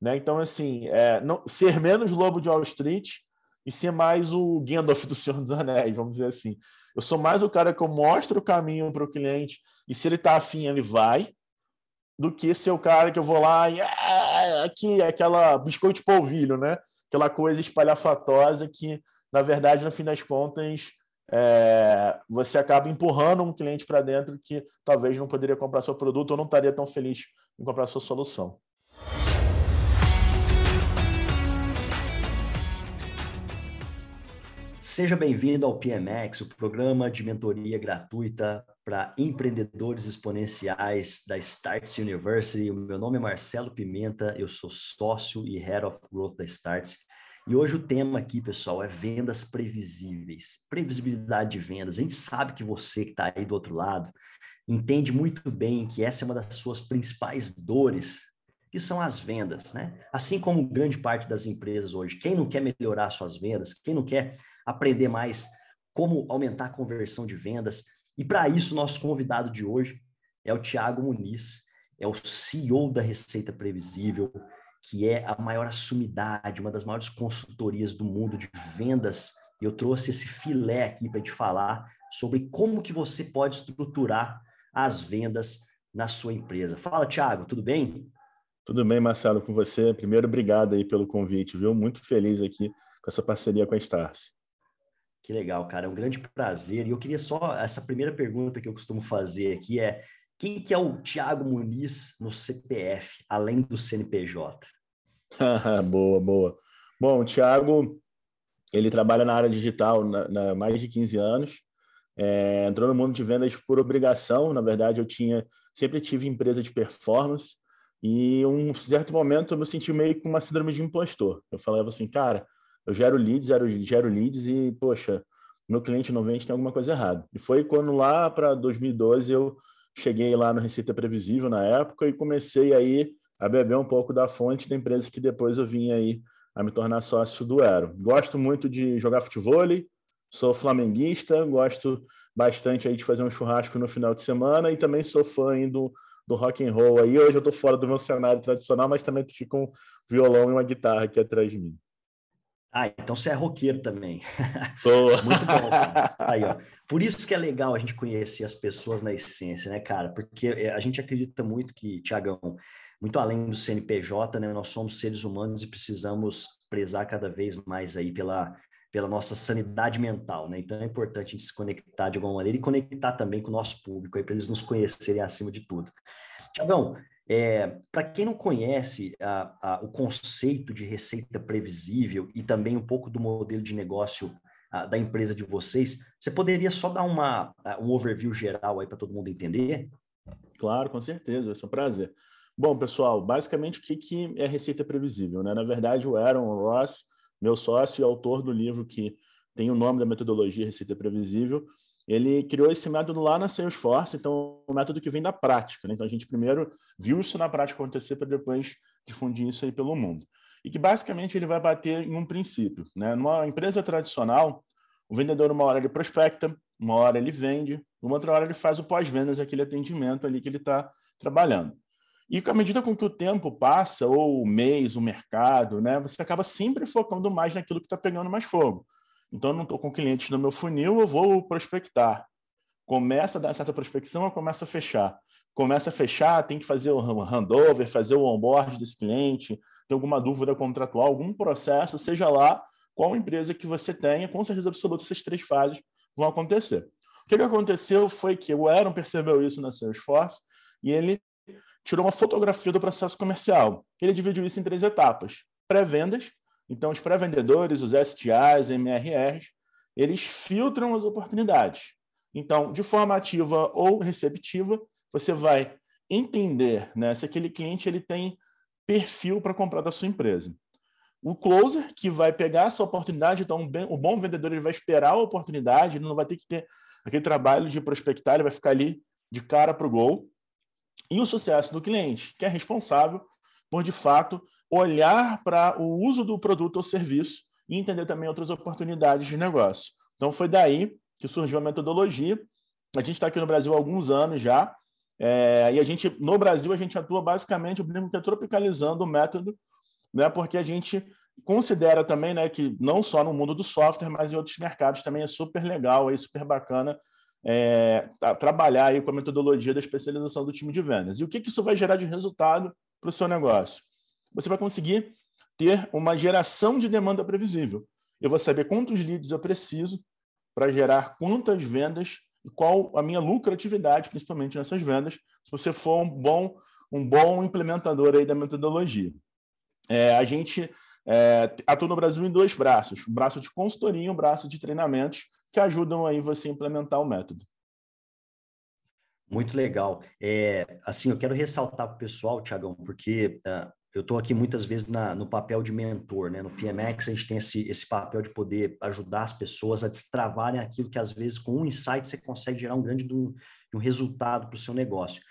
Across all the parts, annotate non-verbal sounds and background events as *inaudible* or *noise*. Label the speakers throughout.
Speaker 1: Né? Então, assim, é, não, ser menos lobo de Wall Street e ser mais o Gandalf do Senhor dos Anéis, vamos dizer assim. Eu sou mais o cara que eu mostro o caminho para o cliente e se ele está afim, ele vai, do que ser o cara que eu vou lá e ah, aqui, aquela biscoito de polvilho, né? Aquela coisa espalhafatosa que, na verdade, no fim das contas, é, você acaba empurrando um cliente para dentro que talvez não poderia comprar seu produto ou não estaria tão feliz em comprar sua solução.
Speaker 2: Seja bem-vindo ao PMX, o programa de mentoria gratuita para empreendedores exponenciais da Starts University. O meu nome é Marcelo Pimenta, eu sou sócio e Head of Growth da Starts. E hoje o tema aqui, pessoal, é vendas previsíveis, previsibilidade de vendas. A gente sabe que você que está aí do outro lado entende muito bem que essa é uma das suas principais dores, que são as vendas, né? Assim como grande parte das empresas hoje, quem não quer melhorar suas vendas, quem não quer aprender mais como aumentar a conversão de vendas. E para isso, nosso convidado de hoje é o Tiago Muniz, é o CEO da Receita Previsível, que é a maior assumidade, uma das maiores consultorias do mundo de vendas. Eu trouxe esse filé aqui para te falar sobre como que você pode estruturar as vendas na sua empresa. Fala, Tiago, tudo bem?
Speaker 1: Tudo bem, Marcelo, com você. Primeiro, obrigado aí pelo convite, viu? Muito feliz aqui com essa parceria com a Starce.
Speaker 2: Que legal, cara, é um grande prazer. E eu queria só, essa primeira pergunta que eu costumo fazer aqui é, quem que é o Tiago Muniz no CPF, além do CNPJ? *laughs*
Speaker 1: boa, boa. Bom, o ele trabalha na área digital há mais de 15 anos, é, entrou no mundo de vendas por obrigação, na verdade eu tinha, sempre tive empresa de performance, e um certo momento eu me senti meio com uma síndrome de impostor. Eu falava assim, cara, eu gero leads, gero, gero leads e, poxa, meu cliente não vende, tem alguma coisa errada. E foi quando lá para 2012 eu cheguei lá no Receita Previsível na época e comecei aí a beber um pouco da fonte da empresa que depois eu vim aí a me tornar sócio do Aero. Gosto muito de jogar futebol, sou flamenguista, gosto bastante aí de fazer um churrasco no final de semana e também sou fã do, do rock and roll aí. Hoje eu estou fora do meu cenário tradicional, mas também fica um violão e uma guitarra aqui atrás de mim.
Speaker 2: Ah, então você é roqueiro também.
Speaker 1: Sou. *laughs*
Speaker 2: Muito bom. Cara. *laughs* Aí, ó. Por isso que é legal a gente conhecer as pessoas na essência, né, cara? Porque é, a gente acredita muito que, Tiagão, muito além do CNPJ, né, nós somos seres humanos e precisamos prezar cada vez mais aí pela, pela nossa sanidade mental, né? Então é importante a gente se conectar de alguma maneira e conectar também com o nosso público aí para eles nos conhecerem acima de tudo. Tiagão, é, Para quem não conhece a, a, o conceito de receita previsível e também um pouco do modelo de negócio a, da empresa de vocês, você poderia só dar uma, um overview geral aí para todo mundo entender?
Speaker 1: Claro, com certeza, é um prazer. Bom, pessoal, basicamente o que, que é receita previsível? Né? Na verdade, o Aaron Ross, meu sócio e autor do livro que tem o nome da metodologia Receita Previsível, ele criou esse método lá na Salesforce, então um método que vem da prática. Né? Então a gente primeiro viu isso na prática acontecer para depois difundir isso aí pelo mundo. E que basicamente ele vai bater em um princípio. Né? Numa empresa tradicional, o vendedor uma hora ele prospecta, uma hora ele vende, uma outra hora ele faz o pós-vendas, aquele atendimento ali que ele está trabalhando. E à medida com que o tempo passa, ou o mês, o mercado, né, você acaba sempre focando mais naquilo que está pegando mais fogo. Então, eu não estou com clientes no meu funil, eu vou prospectar. Começa a dar certa prospecção, eu começo a fechar. Começa a fechar, tem que fazer o handover, fazer o onboard desse cliente, tem alguma dúvida contratual, algum processo, seja lá qual empresa que você tenha, com certeza absoluta, essas três fases vão acontecer. O que, que aconteceu foi que o Aaron percebeu isso na Salesforce e ele tirou uma fotografia do processo comercial. Ele dividiu isso em três etapas: pré-vendas, então, os pré-vendedores, os STAs, MRRs, eles filtram as oportunidades. Então, de forma ativa ou receptiva, você vai entender né, se aquele cliente ele tem perfil para comprar da sua empresa. O closer, que vai pegar essa oportunidade, então o bom vendedor ele vai esperar a oportunidade, ele não vai ter que ter aquele trabalho de prospectar, ele vai ficar ali de cara para o gol. E o sucesso do cliente, que é responsável por, de fato, olhar para o uso do produto ou serviço e entender também outras oportunidades de negócio. Então, foi daí que surgiu a metodologia. A gente está aqui no Brasil há alguns anos já, é, e a gente, no Brasil, a gente atua basicamente, o brinco que é tropicalizando o método né? Porque a gente considera também, né, que não só no mundo do software, mas em outros mercados também é super legal, é super bacana é, trabalhar aí com a metodologia da especialização do time de vendas. E o que, que isso vai gerar de resultado para o seu negócio? Você vai conseguir ter uma geração de demanda previsível. Eu vou saber quantos leads eu preciso para gerar quantas vendas e qual a minha lucratividade, principalmente nessas vendas, se você for um bom, um bom implementador aí da metodologia. É, a gente é, atua no Brasil em dois braços, um braço de consultoria e um braço de treinamentos, que ajudam aí você a implementar o método.
Speaker 2: Muito legal. É, assim, eu quero ressaltar para o pessoal, Tiagão, porque uh, eu estou aqui muitas vezes na, no papel de mentor, né? No PMX a gente tem esse, esse papel de poder ajudar as pessoas a destravarem aquilo que às vezes com um insight você consegue gerar um grande um, um resultado para o seu negócio.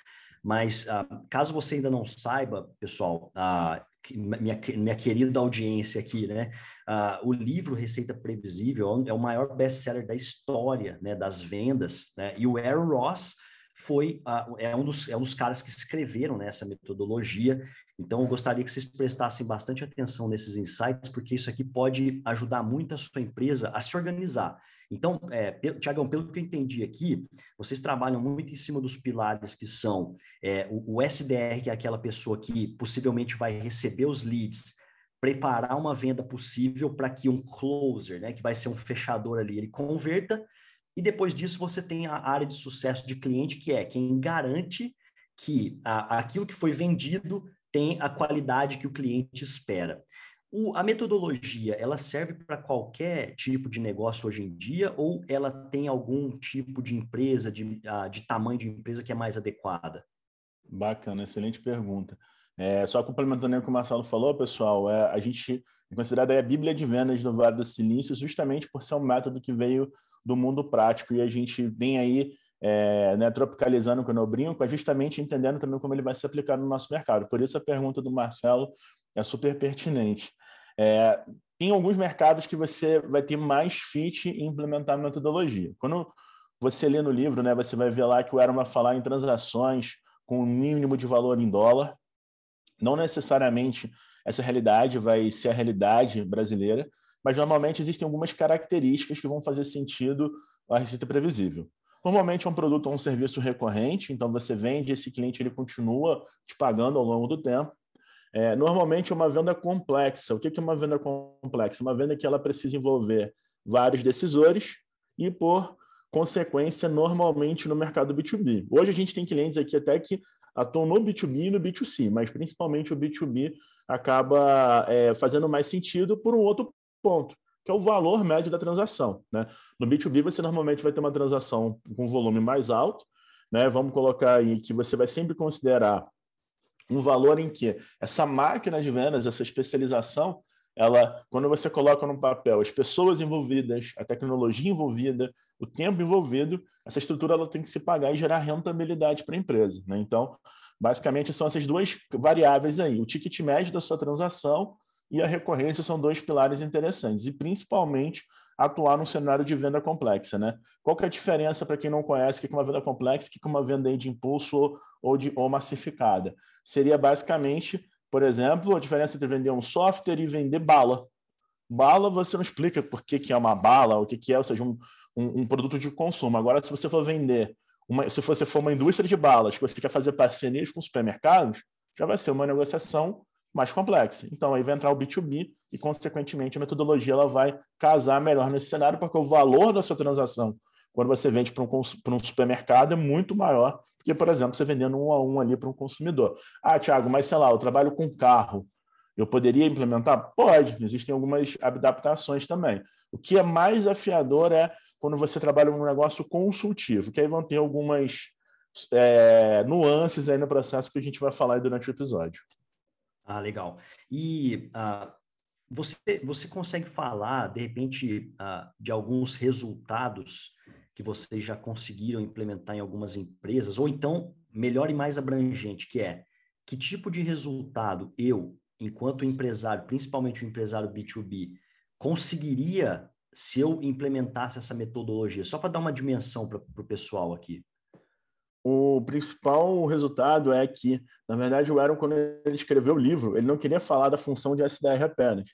Speaker 2: Mas uh, caso você ainda não saiba, pessoal, uh, minha, minha querida audiência aqui, né? Uh, o livro Receita Previsível é o maior best-seller da história, né? Das vendas, né? E o Aaron Ross foi uh, é, um dos, é um dos caras que escreveram né, essa metodologia. Então, eu gostaria que vocês prestassem bastante atenção nesses insights, porque isso aqui pode ajudar muito a sua empresa a se organizar. Então, é, Tiagão, pelo que eu entendi aqui, vocês trabalham muito em cima dos pilares que são é, o, o SDR, que é aquela pessoa que possivelmente vai receber os leads, preparar uma venda possível para que um closer, né, que vai ser um fechador ali, ele converta, e depois disso você tem a área de sucesso de cliente, que é quem garante que a, aquilo que foi vendido tem a qualidade que o cliente espera. O, a metodologia, ela serve para qualquer tipo de negócio hoje em dia ou ela tem algum tipo de empresa, de, de tamanho de empresa que é mais adequada?
Speaker 1: Bacana, excelente pergunta. É, só complementando o que o Marcelo falou, pessoal, é, a gente é considerada a Bíblia de Vendas do Vale do Silício justamente por ser um método que veio do mundo prático e a gente vem aí é, né, tropicalizando quando eu brinco, justamente entendendo também como ele vai se aplicar no nosso mercado. Por isso a pergunta do Marcelo é super pertinente. É, tem alguns mercados que você vai ter mais fit em implementar a metodologia. Quando você lê no livro, né, você vai ver lá que o Aaron vai falar em transações com um mínimo de valor em dólar. Não necessariamente essa realidade vai ser a realidade brasileira, mas normalmente existem algumas características que vão fazer sentido a receita previsível. Normalmente é um produto ou um serviço recorrente, então você vende, esse cliente ele continua te pagando ao longo do tempo. É, normalmente é uma venda complexa. O que é uma venda complexa? Uma venda que ela precisa envolver vários decisores e, por consequência, normalmente no mercado B2B. Hoje a gente tem clientes aqui até que atuam no B2B e no B2C, mas principalmente o B2B acaba é, fazendo mais sentido por um outro ponto, que é o valor médio da transação. Né? No B2B, você normalmente vai ter uma transação com volume mais alto, né? vamos colocar aí que você vai sempre considerar um valor em que essa máquina de vendas, essa especialização, ela, quando você coloca no papel as pessoas envolvidas, a tecnologia envolvida, o tempo envolvido, essa estrutura ela tem que se pagar e gerar rentabilidade para a empresa. Né? Então, basicamente, são essas duas variáveis aí. O ticket médio da sua transação e a recorrência são dois pilares interessantes. E, principalmente, atuar num cenário de venda complexa. Né? Qual que é a diferença para quem não conhece que é uma venda complexa que é uma venda de impulso ou, ou, de, ou massificada? seria basicamente, por exemplo, a diferença entre vender um software e vender bala. Bala, você não explica por que, que é uma bala, o que, que é, ou seja, um, um, um produto de consumo. Agora, se você for vender, uma, se você for uma indústria de balas, que você quer fazer parcerias com supermercados, já vai ser uma negociação mais complexa. Então, aí vai entrar o B2B e, consequentemente, a metodologia ela vai casar melhor nesse cenário, porque o valor da sua transação quando você vende para um, um supermercado é muito maior do que, por exemplo, você vendendo um a um ali para um consumidor. Ah, Tiago, mas sei lá, eu trabalho com carro. Eu poderia implementar? Pode, existem algumas adaptações também. O que é mais afiador é quando você trabalha num negócio consultivo, que aí vão ter algumas é, nuances aí no processo que a gente vai falar durante o episódio.
Speaker 2: Ah, legal. E uh, você, você consegue falar, de repente, uh, de alguns resultados que vocês já conseguiram implementar em algumas empresas, ou então, melhor e mais abrangente, que é que tipo de resultado eu, enquanto empresário, principalmente o empresário B2B, conseguiria se eu implementasse essa metodologia? Só para dar uma dimensão para o pessoal aqui.
Speaker 1: O principal resultado é que, na verdade, o Aaron, quando ele escreveu o livro, ele não queria falar da função de SDR apenas,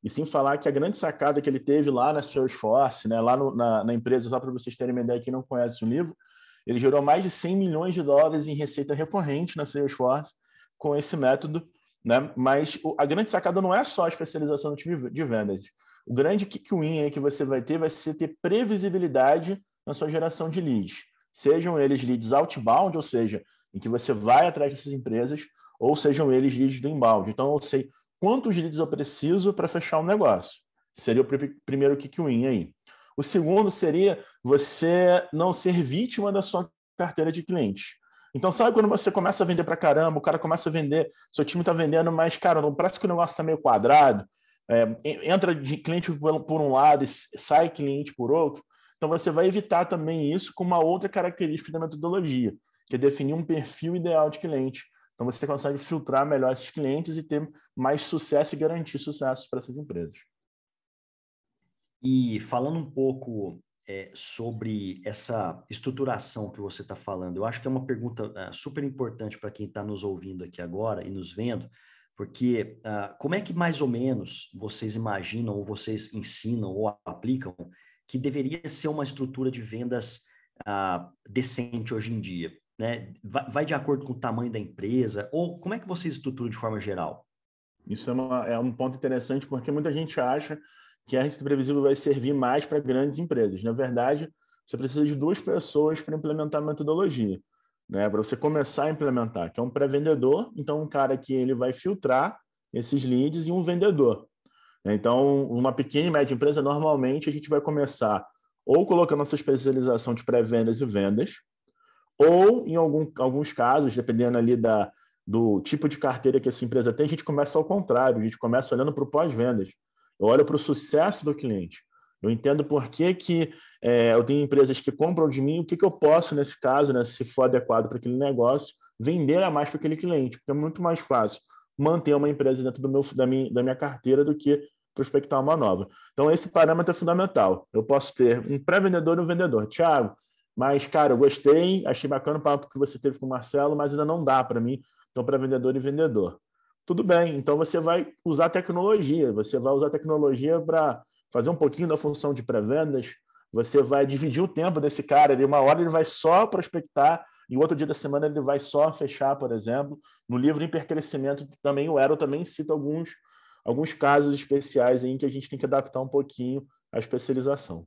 Speaker 1: e sim falar que a grande sacada que ele teve lá na Salesforce, né, lá no, na, na, empresa, só para vocês terem uma ideia que não conhece o livro, ele gerou mais de 100 milhões de dólares em receita recorrente na Salesforce com esse método, né? Mas o, a grande sacada não é só a especialização no time de vendas. O grande kick-win aí que você vai ter vai ser ter previsibilidade na sua geração de leads. Sejam eles leads outbound, ou seja, em que você vai atrás dessas empresas, ou sejam eles leads do inbound. Então, eu sei quantos leads eu preciso para fechar um negócio. Seria o pr primeiro kick-win aí. O segundo seria você não ser vítima da sua carteira de clientes. Então, sabe quando você começa a vender para caramba, o cara começa a vender, seu time está vendendo, mas, cara, parece que o negócio está meio quadrado, é, entra de cliente por um lado e sai cliente por outro. Então, você vai evitar também isso com uma outra característica da metodologia, que é definir um perfil ideal de cliente. Então, você consegue filtrar melhor esses clientes e ter mais sucesso e garantir sucesso para essas empresas.
Speaker 2: E falando um pouco é, sobre essa estruturação que você está falando, eu acho que é uma pergunta uh, super importante para quem está nos ouvindo aqui agora e nos vendo, porque uh, como é que mais ou menos vocês imaginam, ou vocês ensinam, ou aplicam, que deveria ser uma estrutura de vendas uh, decente hoje em dia? Né? Vai, vai, de acordo com o tamanho da empresa? Ou como é que vocês estruturam de forma geral?
Speaker 1: Isso é, uma, é um ponto interessante, porque muita gente acha que a receita previsível vai servir mais para grandes empresas. Na verdade, você precisa de duas pessoas para implementar a metodologia, né? Para você começar a implementar, que é um pré-vendedor, então um cara que ele vai filtrar esses leads e um vendedor. Então, uma pequena e média empresa, normalmente a gente vai começar ou colocando nossa especialização de pré-vendas e vendas, ou em algum, alguns casos, dependendo ali da, do tipo de carteira que essa empresa tem, a gente começa ao contrário, a gente começa olhando para o pós-vendas. Eu olho para o sucesso do cliente. Eu entendo por que, que é, eu tenho empresas que compram de mim, o que, que eu posso, nesse caso, né, se for adequado para aquele negócio, vender a mais para aquele cliente, porque é muito mais fácil manter uma empresa dentro do meu, da, minha, da minha carteira do que prospectar uma nova. Então, esse parâmetro é fundamental. Eu posso ter um pré-vendedor e um vendedor. Tiago, mas, cara, eu gostei, achei bacana o papo que você teve com o Marcelo, mas ainda não dá para mim. Então, pré-vendedor e vendedor. Tudo bem, então você vai usar tecnologia, você vai usar tecnologia para fazer um pouquinho da função de pré-vendas, você vai dividir o tempo desse cara, ele, uma hora ele vai só prospectar, e outro dia da semana ele vai só fechar, por exemplo. No livro Hipercrescimento, também o Ero também cita alguns, alguns casos especiais em que a gente tem que adaptar um pouquinho a especialização.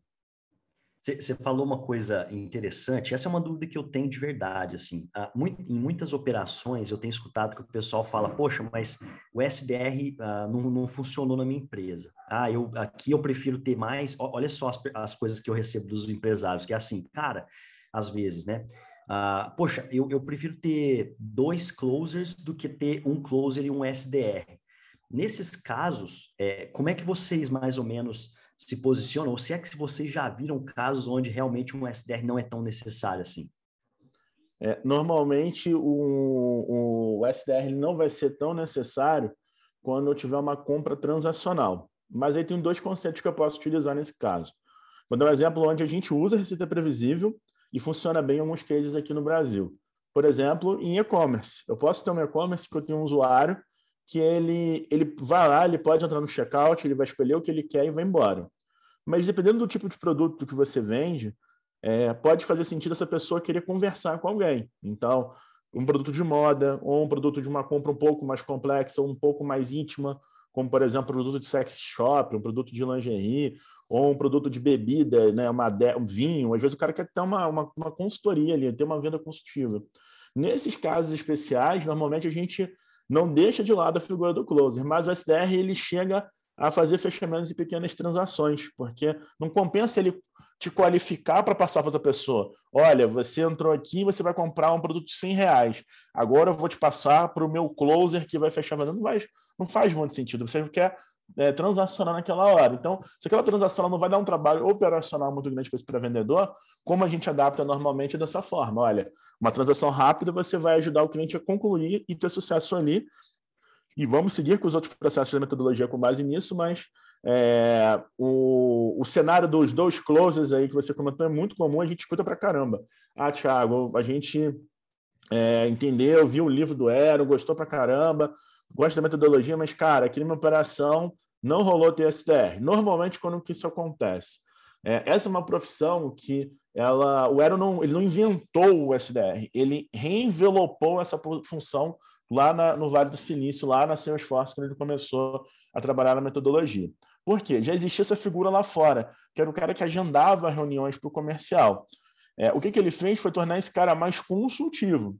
Speaker 2: Você falou uma coisa interessante, essa é uma dúvida que eu tenho de verdade, assim, uh, muito, em muitas operações eu tenho escutado que o pessoal fala, poxa, mas o SDR uh, ah, não, não, funcionou na minha empresa, ah, eu, aqui eu prefiro ter mais, olha só as, as coisas que eu recebo dos empresários, que é assim, cara, às vezes, né, uh, poxa, eu, eu prefiro ter dois closers do que ter um closer e um SDR. Nesses casos, é, como é que vocês mais ou menos se posicionam, ou se é que vocês já viram casos onde realmente um SDR não é tão necessário assim?
Speaker 1: É, normalmente o, o SDR não vai ser tão necessário quando eu tiver uma compra transacional. Mas aí tem dois conceitos que eu posso utilizar nesse caso. Vou dar um exemplo onde a gente usa a receita previsível e funciona bem em alguns cases aqui no Brasil. Por exemplo, em e-commerce. Eu posso ter um e-commerce que eu tenho um usuário que ele, ele vai lá, ele pode entrar no checkout, ele vai escolher o que ele quer e vai embora. Mas dependendo do tipo de produto que você vende, é, pode fazer sentido essa pessoa querer conversar com alguém. Então, um produto de moda, ou um produto de uma compra um pouco mais complexa, ou um pouco mais íntima, como, por exemplo, um produto de sex shop, um produto de lingerie, ou um produto de bebida, né, uma, um vinho. Às vezes o cara quer ter uma, uma, uma consultoria ali, ter uma venda consultiva. Nesses casos especiais, normalmente a gente não deixa de lado a figura do closer, mas o SDR ele chega a fazer fechamentos em pequenas transações, porque não compensa ele te qualificar para passar para outra pessoa. Olha, você entrou aqui e você vai comprar um produto de 100 reais. Agora eu vou te passar para o meu closer que vai fechar. Não, vai, não faz muito sentido. Você quer é, transacionar naquela hora. Então, se aquela transação não vai dar um trabalho operacional muito grande para esse pré-vendedor, como a gente adapta normalmente dessa forma? Olha, uma transação rápida você vai ajudar o cliente a concluir e ter sucesso ali. E vamos seguir com os outros processos de metodologia com base nisso, mas é, o, o cenário dos dois closes aí que você comentou é muito comum, a gente escuta para caramba. Ah, Thiago, a gente é, entendeu, viu o livro do Ero, gostou pra caramba, gosta da metodologia, mas, cara, aqui numa operação não rolou TSDR. Normalmente, quando que isso acontece? É, essa é uma profissão que ela, o Ero não, ele não inventou o SDR, ele reenvelopou essa função lá na, no Vale do Silício, lá na Salesforce, quando ele começou a trabalhar na metodologia. Por quê? Já existia essa figura lá fora, que era o cara que agendava reuniões para o comercial. É, o que, que ele fez foi tornar esse cara mais consultivo.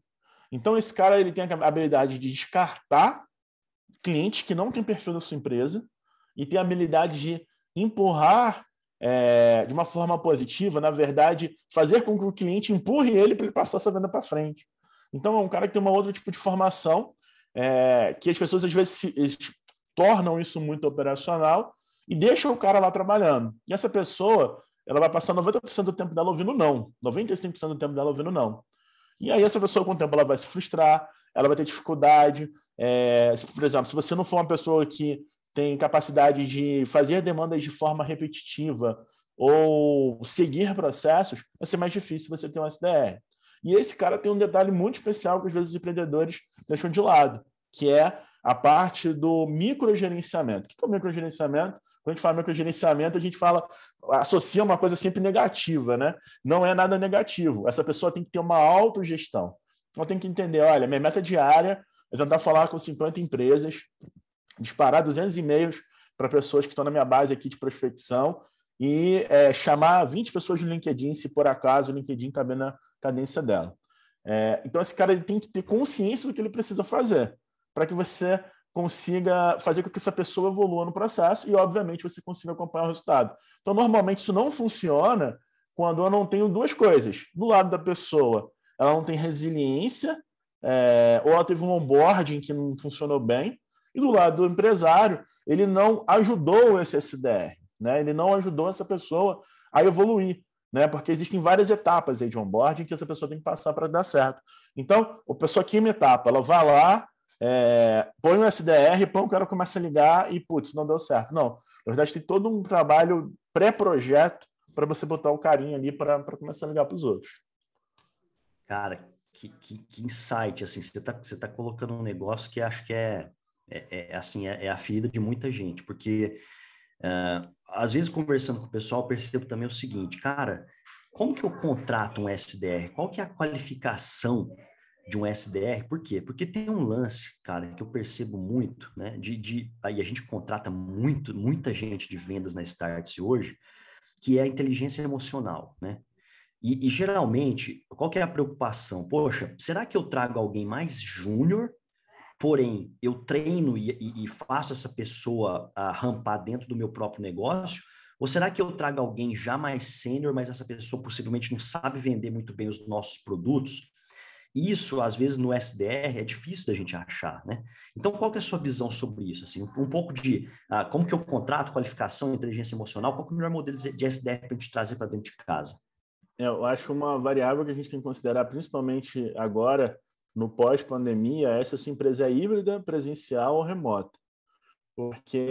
Speaker 1: Então, esse cara ele tem a habilidade de descartar clientes que não têm perfil da sua empresa e tem a habilidade de empurrar é, de uma forma positiva, na verdade, fazer com que o cliente empurre ele para ele passar essa venda para frente. Então, é um cara que tem uma outra tipo de formação, é, que as pessoas às vezes se, tornam isso muito operacional e deixam o cara lá trabalhando. E essa pessoa, ela vai passar 90% do tempo dela ouvindo não, 95% do tempo dela ouvindo não. E aí essa pessoa, com o tempo, ela vai se frustrar, ela vai ter dificuldade. É, por exemplo, se você não for uma pessoa que tem capacidade de fazer demandas de forma repetitiva ou seguir processos, vai ser mais difícil você ter um SDR. E esse cara tem um detalhe muito especial que às vezes os empreendedores deixam de lado, que é a parte do microgerenciamento. O que é o microgerenciamento? Quando a gente fala microgerenciamento, a gente fala, associa uma coisa sempre negativa, né? Não é nada negativo. Essa pessoa tem que ter uma autogestão. Ela tem que entender, olha, minha meta diária é tentar falar com 50 empresas, disparar 200 e-mails para pessoas que estão na minha base aqui de prospecção e é, chamar 20 pessoas no LinkedIn, se por acaso o LinkedIn caber na cadência dela. É, então, esse cara ele tem que ter consciência do que ele precisa fazer para que você consiga fazer com que essa pessoa evolua no processo e, obviamente, você consiga acompanhar o resultado. Então, normalmente, isso não funciona quando eu não tenho duas coisas. Do lado da pessoa, ela não tem resiliência, é, ou ela teve um onboarding que não funcionou bem, e do lado do empresário, ele não ajudou esse SDR, né? ele não ajudou essa pessoa a evoluir né? Porque existem várias etapas aí de onboarding que essa pessoa tem que passar para dar certo. Então, a pessoa aqui etapa, ela vai lá, é, põe um SDR, põe o cara começa a ligar e, putz, não deu certo. Não, na verdade tem todo um trabalho pré-projeto para você botar o carinho ali para começar a ligar para os outros.
Speaker 2: Cara, que, que, que, insight, assim, você está você tá colocando um negócio que acho que é, é, é assim, é, é, a ferida de muita gente, porque uh, às vezes, conversando com o pessoal, percebo também o seguinte, cara, como que eu contrato um SDR? Qual que é a qualificação de um SDR? Por quê? Porque tem um lance, cara, que eu percebo muito, né? De, de aí a gente contrata muito, muita gente de vendas na Startse hoje, que é a inteligência emocional, né? E, e, geralmente, qual que é a preocupação? Poxa, será que eu trago alguém mais júnior porém eu treino e, e, e faço essa pessoa a rampar dentro do meu próprio negócio? Ou será que eu trago alguém já mais sênior, mas essa pessoa possivelmente não sabe vender muito bem os nossos produtos? Isso, às vezes, no SDR é difícil da gente achar, né? Então, qual é a sua visão sobre isso? Assim, um, pouco de ah, como que eu contrato, qualificação, inteligência emocional, qual é o melhor modelo de SDR para a gente trazer para dentro de casa?
Speaker 1: É, eu acho uma variável que a gente tem que considerar, principalmente agora, no pós-pandemia é se a sua empresa é híbrida, presencial ou remota. Porque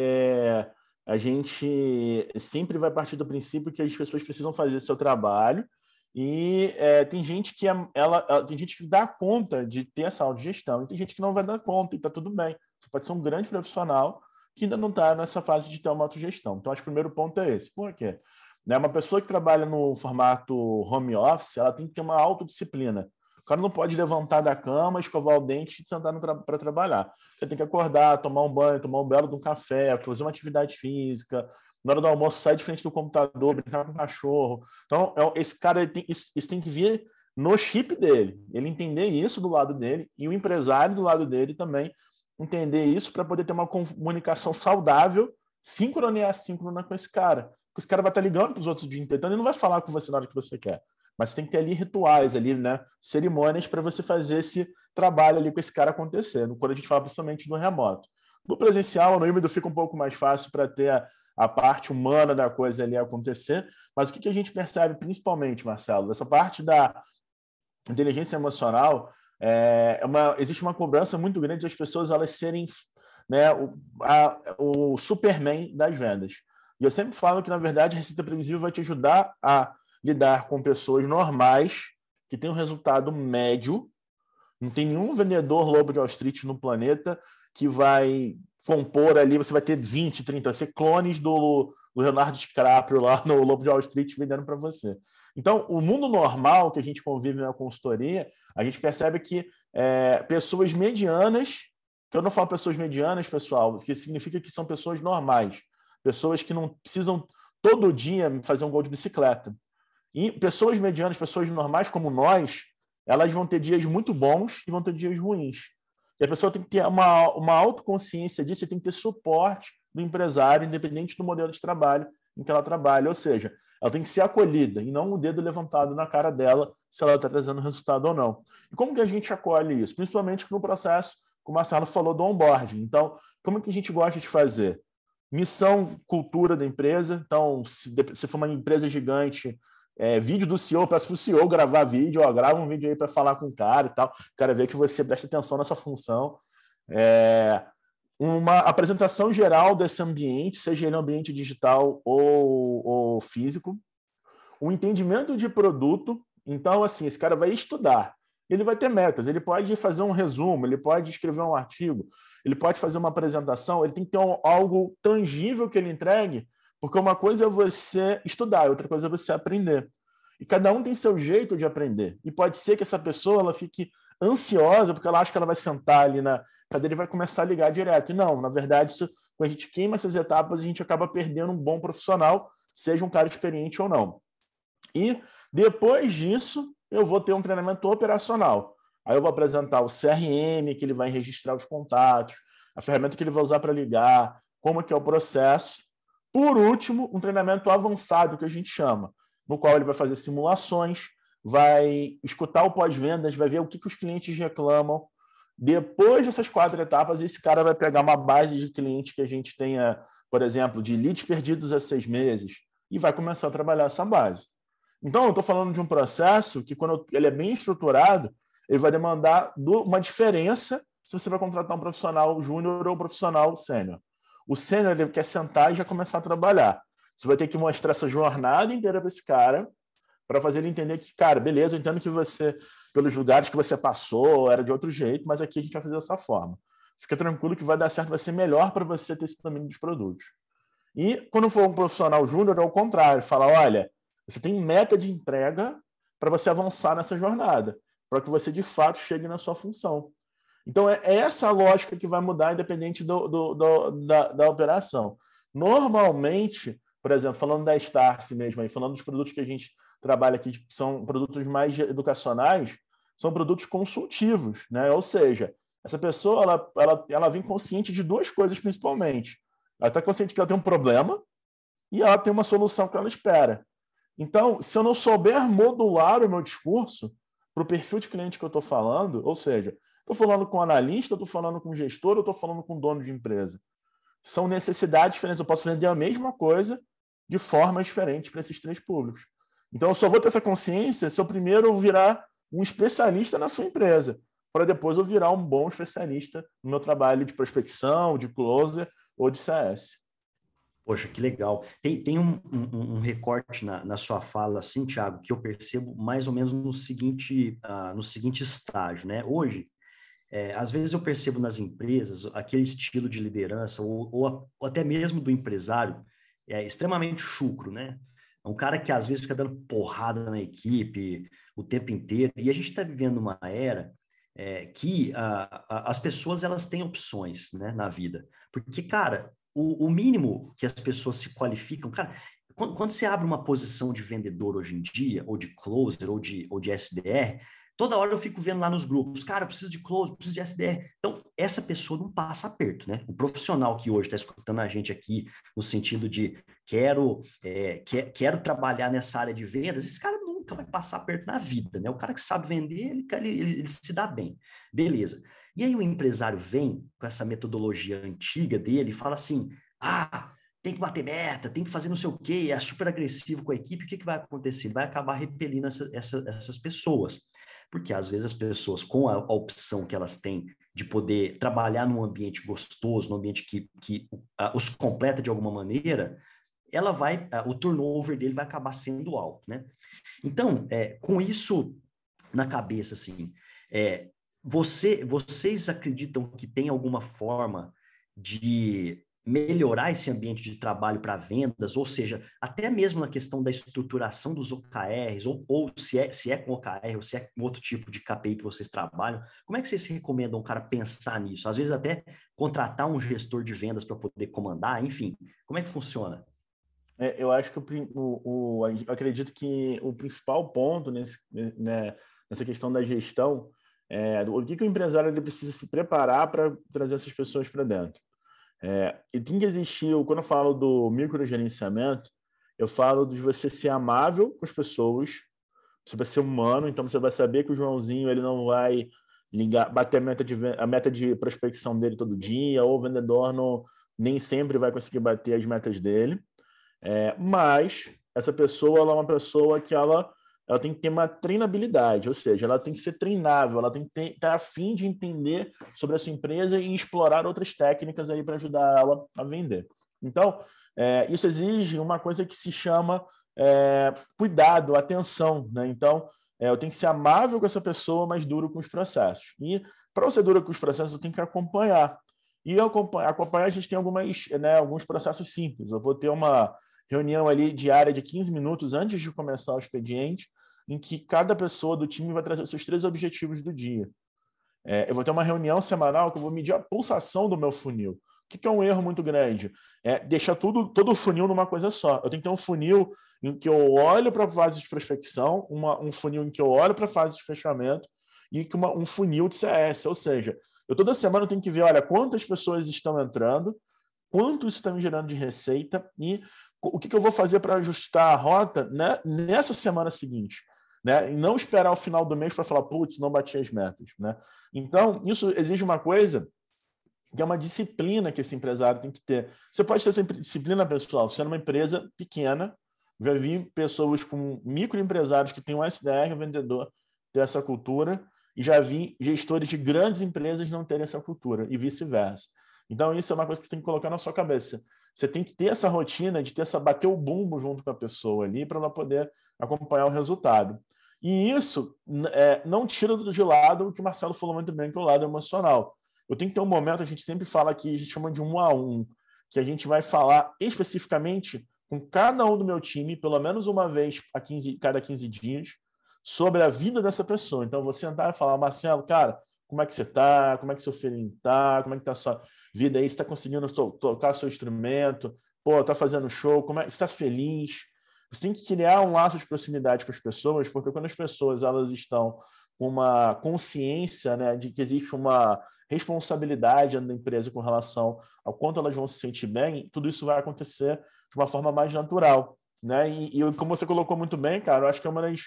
Speaker 1: a gente sempre vai partir do princípio que as pessoas precisam fazer seu trabalho e é, tem gente que é, ela, ela, tem gente que dá conta de ter essa autogestão e tem gente que não vai dar conta e está tudo bem. Você pode ser um grande profissional que ainda não está nessa fase de ter uma autogestão. Então, acho que o primeiro ponto é esse. Por quê? Né, uma pessoa que trabalha no formato home office, ela tem que ter uma autodisciplina. O cara não pode levantar da cama, escovar o dente e sentar tra para trabalhar. Você tem que acordar, tomar um banho, tomar um belo de um café, fazer uma atividade física. Na hora do almoço, sair de frente do computador, brincar com o cachorro. Então, é esse cara, tem, isso, isso tem que vir no chip dele. Ele entender isso do lado dele e o empresário do lado dele também entender isso para poder ter uma comunicação saudável, síncrona e assíncrona com esse cara. Porque esse cara vai estar ligando para os outros o dia inteiro, então ele não vai falar com você na hora que você quer mas tem que ter ali rituais ali, né? Cerimônias para você fazer esse trabalho ali com esse cara acontecendo, quando a gente fala principalmente no remoto. No presencial, no híbrido fica um pouco mais fácil para ter a, a, parte humana da coisa ali acontecer, mas o que, que a gente percebe principalmente, Marcelo? Essa parte da inteligência emocional, é, é uma, existe uma cobrança muito grande das pessoas elas serem né, o, a, o Superman das vendas. E eu sempre falo que, na verdade, a receita previsível vai te ajudar a lidar com pessoas normais que tem um resultado médio. Não tem nenhum vendedor lobo de Wall Street no planeta que vai compor ali, você vai ter 20, 30, vai ser clones do, do Leonardo DiCaprio lá no Lobo de Wall Street vendendo para você. Então, o mundo normal que a gente convive na consultoria, a gente percebe que é, pessoas medianas, que eu não falo pessoas medianas, pessoal, que significa que são pessoas normais, pessoas que não precisam todo dia fazer um gol de bicicleta. E pessoas medianas, pessoas normais como nós, elas vão ter dias muito bons e vão ter dias ruins. E a pessoa tem que ter uma, uma autoconsciência disso e tem que ter suporte do empresário, independente do modelo de trabalho em que ela trabalha. Ou seja, ela tem que ser acolhida e não o dedo levantado na cara dela se ela está trazendo resultado ou não. E como que a gente acolhe isso? Principalmente no processo, como o Marcelo falou, do onboarding. Então, como que a gente gosta de fazer? Missão, cultura da empresa. Então, se, se for uma empresa gigante, é, vídeo do CEO, peço para o CEO gravar vídeo, ó, grava um vídeo aí para falar com o cara e tal. O cara que você presta atenção nessa função. É, uma apresentação geral desse ambiente, seja ele um ambiente digital ou, ou físico. Um entendimento de produto. Então, assim, esse cara vai estudar. Ele vai ter metas, ele pode fazer um resumo, ele pode escrever um artigo, ele pode fazer uma apresentação, ele tem que ter um, algo tangível que ele entregue porque uma coisa é você estudar, outra coisa é você aprender. E cada um tem seu jeito de aprender. E pode ser que essa pessoa ela fique ansiosa porque ela acha que ela vai sentar ali na cadeira e vai começar a ligar direto. E não, na verdade, isso, quando a gente queima essas etapas, a gente acaba perdendo um bom profissional, seja um cara experiente ou não. E depois disso, eu vou ter um treinamento operacional. Aí eu vou apresentar o CRM, que ele vai registrar os contatos, a ferramenta que ele vai usar para ligar, como que é o processo. Por último, um treinamento avançado que a gente chama, no qual ele vai fazer simulações, vai escutar o pós-vendas, vai ver o que, que os clientes reclamam. Depois dessas quatro etapas, esse cara vai pegar uma base de clientes que a gente tenha, por exemplo, de leads perdidos há seis meses, e vai começar a trabalhar essa base. Então, eu estou falando de um processo que, quando ele é bem estruturado, ele vai demandar uma diferença se você vai contratar um profissional júnior ou um profissional sênior. O sênior ele quer sentar e já começar a trabalhar. Você vai ter que mostrar essa jornada inteira para esse cara, para fazer ele entender que, cara, beleza, eu entendo que você, pelos lugares que você passou, era de outro jeito, mas aqui a gente vai fazer dessa forma. Fica tranquilo que vai dar certo, vai ser melhor para você ter esse domínio dos produtos. E quando for um profissional júnior, é o contrário, fala, olha, você tem meta de entrega para você avançar nessa jornada, para que você de fato chegue na sua função. Então, é, é essa lógica que vai mudar independente do, do, do da, da, operação. Normalmente, por exemplo, falando da Starce mesmo, aí, falando dos produtos que a gente trabalha aqui, que são produtos mais educacionais, são produtos consultivos, né? Ou seja, essa pessoa ela, ela, ela vem consciente de duas coisas principalmente. Ela está consciente que ela tem um problema e ela tem uma solução que ela espera. Então, se eu não souber modular o meu discurso para o perfil de cliente que eu estou falando, ou seja, Estou falando com analista, estou falando com gestor, ou estou falando com dono de empresa. São necessidades diferentes. Eu posso vender a mesma coisa de formas diferentes para esses três públicos. Então, eu só vou ter essa consciência se eu primeiro virar um especialista na sua empresa, para depois eu virar um bom especialista no meu trabalho de prospecção, de closer ou de CS.
Speaker 2: Poxa, que legal. Tem, tem um, um, um recorte na, na, sua fala, assim, Thiago, que eu percebo mais ou menos no seguinte, uh, no seguinte estágio, né? Hoje, é, às vezes eu percebo nas empresas aquele estilo de liderança, ou, ou, ou até mesmo do empresário, é extremamente chucro, né? É um cara que às vezes fica dando porrada na equipe o tempo inteiro. E a gente está vivendo uma era é, que a, a, as pessoas elas têm opções né, na vida. Porque, cara, o, o mínimo que as pessoas se qualificam, cara, quando, quando, você abre uma posição de vendedor hoje em dia, ou de closer, ou de, ou de SDR, Toda hora eu fico vendo lá nos grupos, cara, eu preciso de close, preciso de SDR. Então, essa pessoa não passa aperto, né? O profissional que hoje está escutando a gente aqui, no sentido de quero, é, quer, quero trabalhar nessa área de vendas, esse cara nunca vai passar aperto na vida, né? O cara que sabe vender, ele, ele, ele, se dá bem. Beleza. E aí o empresário vem com essa metodologia antiga dele e fala assim: ah, tem que bater meta, tem que fazer não sei o quê, é super agressivo com a equipe, o que, que vai acontecer? Ele vai acabar repelindo essa, essa, essas pessoas porque às vezes as pessoas, com a, a opção que elas têm de poder trabalhar num ambiente gostoso, num ambiente que, que uh, os completa de alguma maneira, ela vai, uh, o turnover dele vai acabar sendo alto, né? Então, é, com isso na cabeça, assim, é, você, vocês acreditam que tem alguma forma de melhorar esse ambiente de trabalho para vendas, ou seja, até mesmo na questão da estruturação dos OKRs, ou, ou se, é, se é com OKR, ou se é com outro tipo de KPI que vocês trabalham, como é que vocês recomendam o cara pensar nisso? Às vezes até contratar um gestor de vendas para poder comandar, enfim, como é que funciona?
Speaker 1: É, eu acho que o, o, o, acredito que o principal ponto nesse, né, nessa questão da gestão é o que, que o empresário ele precisa se preparar para trazer essas pessoas para dentro. É, e tem que existir, quando eu falo do microgerenciamento, eu falo de você ser amável com as pessoas, você vai ser humano, então você vai saber que o Joãozinho ele não vai ligar, bater a meta de, a meta de prospecção dele todo dia, ou o vendedor não, nem sempre vai conseguir bater as metas dele. É, mas essa pessoa ela é uma pessoa que ela ela tem que ter uma treinabilidade, ou seja, ela tem que ser treinável, ela tem que estar tá afim de entender sobre a sua empresa e explorar outras técnicas aí para ajudar ela a vender. Então, é, isso exige uma coisa que se chama é, cuidado, atenção, né? Então, é, eu tenho que ser amável com essa pessoa, mas duro com os processos. E para ser duro com os processos, eu tenho que acompanhar. E acompanhar, acompanhar a gente tem algumas, né, alguns processos simples. Eu vou ter uma reunião ali diária de 15 minutos antes de começar o expediente, em que cada pessoa do time vai trazer os seus três objetivos do dia. É, eu vou ter uma reunião semanal que eu vou medir a pulsação do meu funil. O que, que é um erro muito grande? É deixar tudo, todo o funil numa coisa só. Eu tenho que ter um funil em que eu olho para a fase de prospecção, uma, um funil em que eu olho para a fase de fechamento e que uma, um funil de CS. Ou seja, eu toda semana tenho que ver, olha, quantas pessoas estão entrando, quanto isso está me gerando de receita e o que, que eu vou fazer para ajustar a rota né, nessa semana seguinte. Né? E não esperar o final do mês para falar, putz, não bati as metas. Né? Então, isso exige uma coisa que é uma disciplina que esse empresário tem que ter. Você pode ter essa disciplina pessoal, sendo uma empresa pequena, já vi pessoas com microempresários que têm um SDR, vendedor, ter essa cultura, e já vi gestores de grandes empresas não terem essa cultura, e vice-versa. Então, isso é uma coisa que você tem que colocar na sua cabeça. Você tem que ter essa rotina de ter essa bater o bumbo junto com a pessoa ali para ela poder acompanhar o resultado. E isso é, não tira de lado o que o Marcelo falou muito bem, que é o lado emocional. Eu tenho que ter um momento, a gente sempre fala aqui, a gente chama de um a um, que a gente vai falar especificamente com cada um do meu time, pelo menos uma vez a 15, cada 15 dias, sobre a vida dessa pessoa. Então, eu vou sentar e falar, Marcelo, cara, como é que você está? Como é que seu filho está? Como é que a sua vida aí, está conseguindo to tocar seu instrumento, pô, está fazendo show, como é, está feliz. Você tem que criar um laço de proximidade com as pessoas, porque quando as pessoas elas estão com uma consciência né, de que existe uma responsabilidade da empresa com relação ao quanto elas vão se sentir bem, tudo isso vai acontecer de uma forma mais natural. Né? E, e como você colocou muito bem, cara, eu acho que é uma das,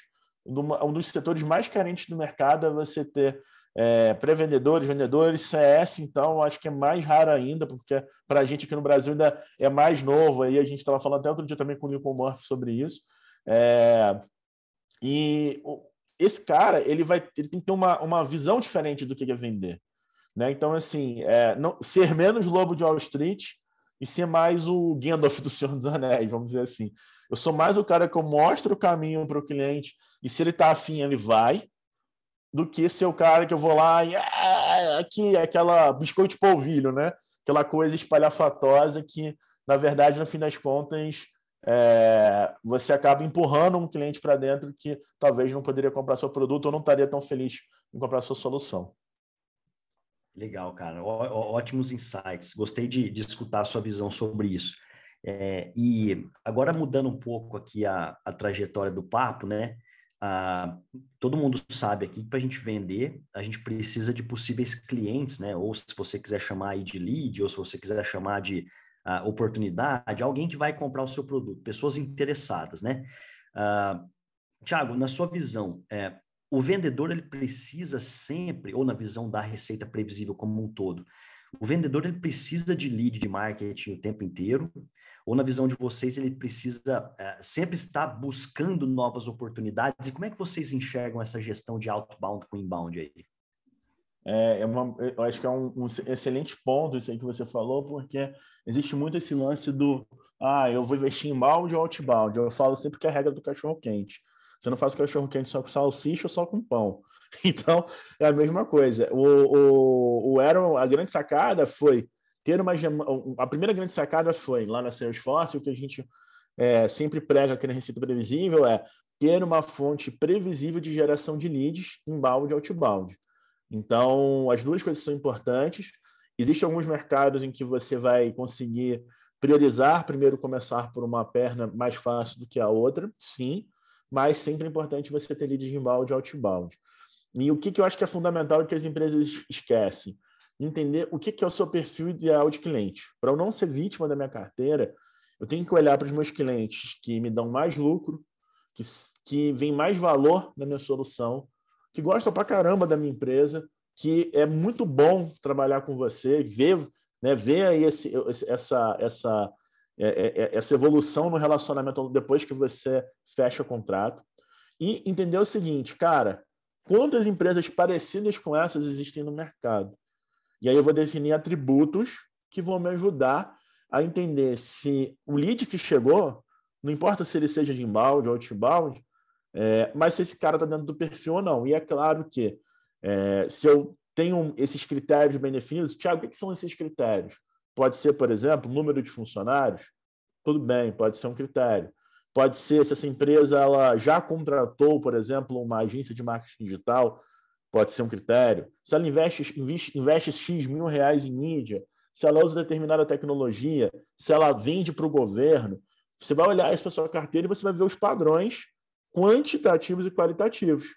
Speaker 1: um dos setores mais carentes do mercado é você ter é, pré-vendedores, vendedores, CS, então acho que é mais raro ainda, porque para a gente aqui no Brasil ainda é mais novo. Aí a gente estava falando até outro dia também com o Nico Murphy sobre isso. É, e esse cara ele vai ele tem que ter uma, uma visão diferente do que é vender. Né? Então, assim, é, não, ser menos lobo de Wall Street e ser mais o Gandalf do Senhor dos Anéis, vamos dizer assim. Eu sou mais o cara que eu mostro o caminho para o cliente e se ele está afim, ele vai do que ser o cara que eu vou lá e ah, aqui aquela biscoito de polvilho, né? Aquela coisa espalhafatosa que, na verdade, no fim das contas, é, você acaba empurrando um cliente para dentro que talvez não poderia comprar seu produto ou não estaria tão feliz em comprar sua solução.
Speaker 2: Legal, cara. Ó, ótimos insights. Gostei de, de, escutar a sua visão sobre isso. É, e agora mudando um pouco aqui a, a trajetória do papo, né? Ah, todo mundo sabe aqui que para a gente vender, a gente precisa de possíveis clientes, né? Ou se você quiser chamar aí de lead, ou se você quiser chamar de ah, oportunidade, alguém que vai comprar o seu produto, pessoas interessadas, né? Ah, Tiago, na sua visão, é, o vendedor ele precisa sempre, ou na visão da receita previsível como um todo, o vendedor ele precisa de lead de marketing o tempo inteiro, ou na visão de vocês, ele precisa é, sempre estar buscando novas oportunidades? E como é que vocês enxergam essa gestão de outbound com inbound aí?
Speaker 1: É, é uma, eu acho que é um, um, excelente ponto isso aí que você falou, porque existe muito esse lance do ah, eu vou investir em inbound ou outbound. Eu falo sempre que é a regra do cachorro quente. Você não faz cachorro quente só com salsicha ou só com pão. *laughs* Então, é a mesma coisa. O, o, o Aaron, a grande sacada foi ter uma. A primeira grande sacada foi lá na Salesforce, o que a gente é, sempre prega aqui na Receita Previsível é ter uma fonte previsível de geração de leads inbound e outbound. Então, as duas coisas são importantes. Existem alguns mercados em que você vai conseguir priorizar, primeiro começar por uma perna mais fácil do que a outra, sim, mas sempre é importante você ter leads inbound e outbound. E o que, que eu acho que é fundamental que as empresas esquecem? Entender o que, que é o seu perfil ideal de cliente. Para eu não ser vítima da minha carteira, eu tenho que olhar para os meus clientes que me dão mais lucro, que, que vem mais valor na minha solução, que gostam pra caramba da minha empresa, que é muito bom trabalhar com você, ver, né, ver aí esse, essa, essa, é, é, é, essa evolução no relacionamento depois que você fecha o contrato. E entender o seguinte, cara, quantas empresas parecidas com essas existem no mercado? E aí eu vou definir atributos que vão me ajudar a entender se o lead que chegou, não importa se ele seja de inbound ou outbound, é, mas se esse cara está dentro do perfil ou não. E é claro que é, se eu tenho esses critérios bem definidos, Tiago, o que, são esses critérios? Pode ser, por exemplo, número de funcionários? Tudo bem, pode ser um critério. Pode ser se essa empresa ela já contratou, por exemplo, uma agência de marketing digital, pode ser um critério. Se ela investe, investe, investe X mil reais em mídia, se ela usa determinada tecnologia, se ela vende para o governo. Você vai olhar isso para sua carteira e você vai ver os padrões quantitativos e qualitativos.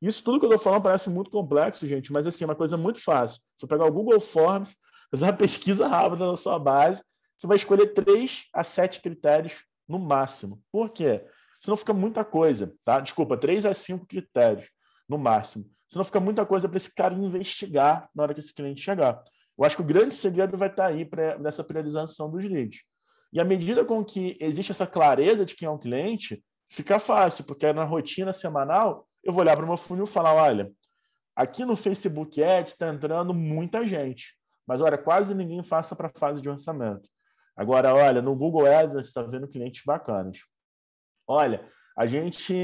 Speaker 1: Isso tudo que eu estou falando parece muito complexo, gente, mas assim, é uma coisa muito fácil. Eu pegar o Google Forms, *laughs* fazer uma pesquisa rápida na sua base, você vai escolher três a sete critérios no máximo. Por quê? Senão fica muita coisa, tá? Desculpa, três a cinco critérios no máximo. Senão fica muita coisa para esse cara investigar na hora que esse cliente chegar. Eu acho que o grande segredo vai estar aí pra, nessa priorização dos leads. E à medida com que existe essa clareza de quem é um cliente, fica fácil, porque na rotina semanal eu vou olhar para o meu funil e falar: olha, aqui no Facebook Ads está entrando muita gente, mas olha, quase ninguém faça para a fase de orçamento. Agora, olha, no Google Ads está vendo clientes bacanas. Olha, a gente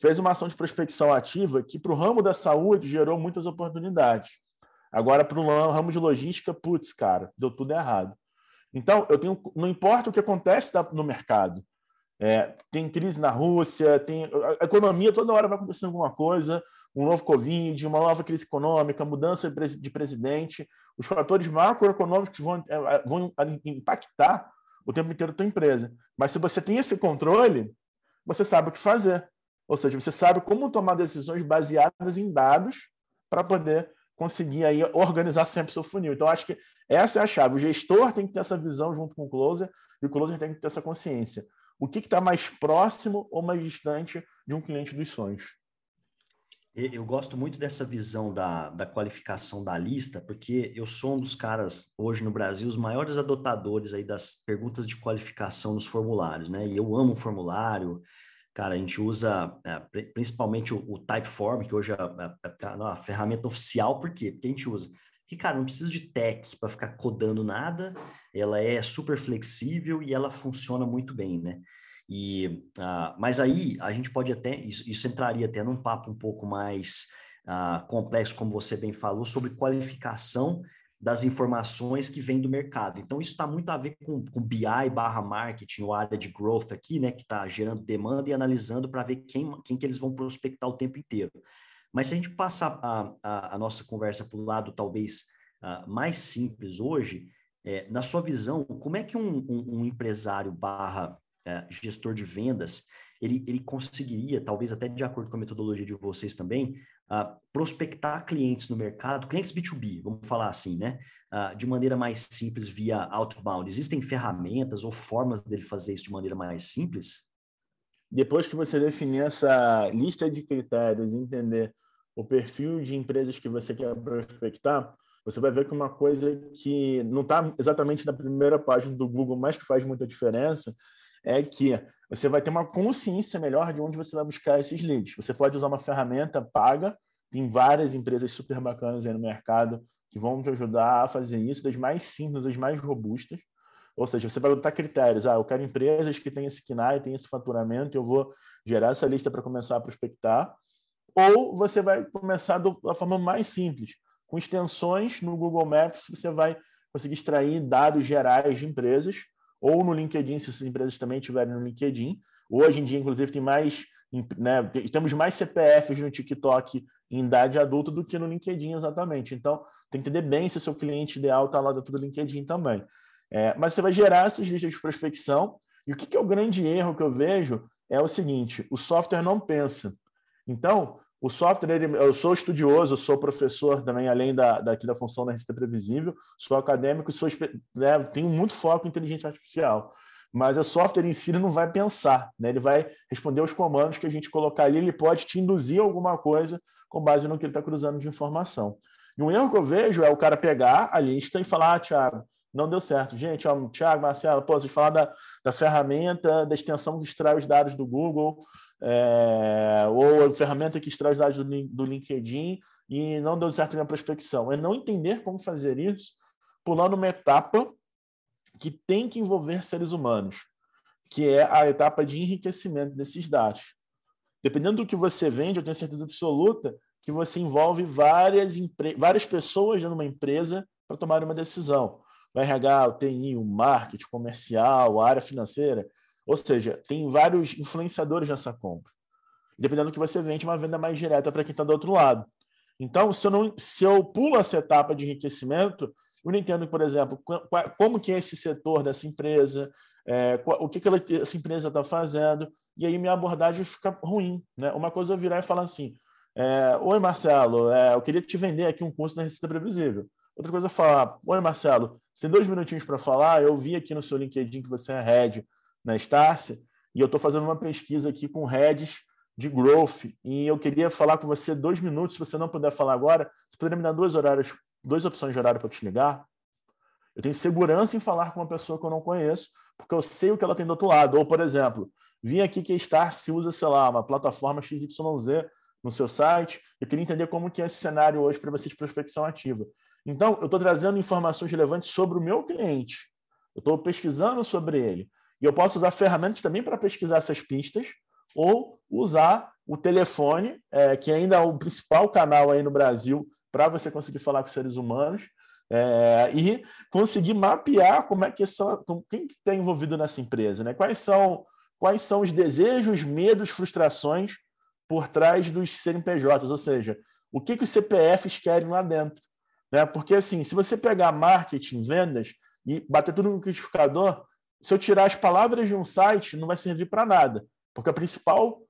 Speaker 1: fez uma ação de prospecção ativa que para o ramo da saúde gerou muitas oportunidades. Agora, para o ramo de logística, putz, cara, deu tudo errado. Então, eu tenho, não importa o que acontece no mercado. É, tem crise na Rússia, tem a economia toda hora vai acontecendo alguma coisa, um novo Covid, uma nova crise econômica, mudança de presidente. Os fatores macroeconômicos vão, é, vão impactar o tempo inteiro a tua empresa. Mas se você tem esse controle, você sabe o que fazer. Ou seja, você sabe como tomar decisões baseadas em dados para poder conseguir aí organizar sempre o seu funil. Então, acho que essa é a chave. O gestor tem que ter essa visão junto com o closer e o closer tem que ter essa consciência. O que está mais próximo ou mais distante de um cliente dos sonhos?
Speaker 2: Eu gosto muito dessa visão da, da qualificação da lista, porque eu sou um dos caras, hoje no Brasil, os maiores adotadores aí das perguntas de qualificação nos formulários, né? E eu amo o formulário, Cara, a gente usa é, principalmente o, o, Typeform, que hoje é a, a, a, ferramenta oficial, por quê? Porque a gente usa. Porque, cara, não precisa de tech para ficar codando nada, ela é super flexível e ela funciona muito bem, né? E, uh, mas aí a gente pode até, isso, isso entraria até num papo um pouco mais uh, complexo, como você bem falou, sobre qualificação das informações que vêm do mercado. Então, isso está muito a ver com, com BI barra marketing, ou área de growth aqui, né, que está gerando demanda e analisando para ver quem, quem que eles vão prospectar o tempo inteiro. Mas se a gente passar a, a, a nossa conversa para o lado talvez uh, mais simples hoje, é, na sua visão, como é que um, um, um empresário barra uh, gestor de vendas, ele, ele conseguiria, talvez até de acordo com a metodologia de vocês também, uh, prospectar clientes no mercado, clientes B2B, vamos falar assim, né? Uh, de maneira mais simples via outbound. Existem ferramentas ou formas dele fazer isso de maneira mais simples?
Speaker 1: Depois que você definir essa lista de critérios, entender o perfil de empresas que você quer prospectar, você vai ver que uma coisa que não está exatamente na primeira página do Google, mas que faz muita diferença, é que você vai ter uma consciência melhor de onde você vai buscar esses leads. Você pode usar uma ferramenta paga, tem várias empresas super bacanas aí no mercado que vão te ajudar a fazer isso, das mais simples, das mais robustas. Ou seja, você vai botar critérios. Ah, eu quero empresas que têm esse KNAI, têm esse faturamento, eu vou gerar essa lista para começar a prospectar, ou você vai começar da forma mais simples, com extensões no Google Maps, você vai conseguir extrair dados gerais de empresas, ou no LinkedIn, se essas empresas também estiverem no LinkedIn. Hoje em dia, inclusive, tem mais, né, temos mais CPFs no TikTok em idade adulta do que no LinkedIn, exatamente. Então, tem que entender bem se o seu cliente ideal está lá dentro do LinkedIn também. É, mas você vai gerar essas listas de prospecção, e o que, que é o grande erro que eu vejo é o seguinte: o software não pensa. Então, o software, ele, eu sou estudioso, sou professor também, além da, daqui da função da receita previsível, sou acadêmico e sou, né, tenho muito foco em inteligência artificial. Mas o software em si não vai pensar, né? ele vai responder os comandos que a gente colocar ali, ele pode te induzir alguma coisa com base no que ele está cruzando de informação. E um erro que eu vejo é o cara pegar a lista e falar, ah, Thiago, não deu certo. Gente, ó, Thiago, Marcelo, pô, vocês falaram da, da ferramenta, da extensão que extrai os dados do Google, é, ou a ferramenta que extrai os dados do, do LinkedIn e não deu certo na prospecção. É não entender como fazer isso, pulando uma etapa que tem que envolver seres humanos, que é a etapa de enriquecimento desses dados. Dependendo do que você vende, eu tenho certeza absoluta que você envolve várias, várias pessoas dentro de uma empresa para tomar uma decisão. O RH, o TI, o marketing, comercial, a área financeira, ou seja, tem vários influenciadores nessa compra. Dependendo do que você vende, uma venda mais direta para quem está do outro lado. Então, se eu, não, se eu pulo essa etapa de enriquecimento, eu não entendo, por exemplo, como que é esse setor dessa empresa, é, o que, que ela, essa empresa está fazendo, e aí minha abordagem fica ruim. Né? Uma coisa é eu virar e falar assim, é, Oi, Marcelo, é, eu queria te vender aqui um curso na Receita Previsível. Outra coisa é falar, Oi, Marcelo, você tem dois minutinhos para falar? Eu vi aqui no seu LinkedIn que você é head na Starce, e eu estou fazendo uma pesquisa aqui com heads de growth, e eu queria falar com você dois minutos, se você não puder falar agora, você poderia me dar dois horários, duas opções de horário para te ligar? Eu tenho segurança em falar com uma pessoa que eu não conheço, porque eu sei o que ela tem do outro lado. Ou, por exemplo, vim aqui que a Starce usa, sei lá, uma plataforma XYZ no seu site, eu queria entender como que é esse cenário hoje para você de prospecção ativa. Então, eu estou trazendo informações relevantes sobre o meu cliente. Eu estou pesquisando sobre ele. E eu posso usar ferramentas também para pesquisar essas pistas, ou usar o telefone, é, que ainda é o principal canal aí no Brasil para você conseguir falar com seres humanos, é, e conseguir mapear como é que são, quem está envolvido nessa empresa, né? Quais são, quais são os desejos, medos, frustrações por trás dos CNPJs, ou seja, o que, que os CPFs querem lá dentro. Né? Porque, assim, se você pegar marketing, vendas e bater tudo no liquidificador, se eu tirar as palavras de um site, não vai servir para nada, porque a principal,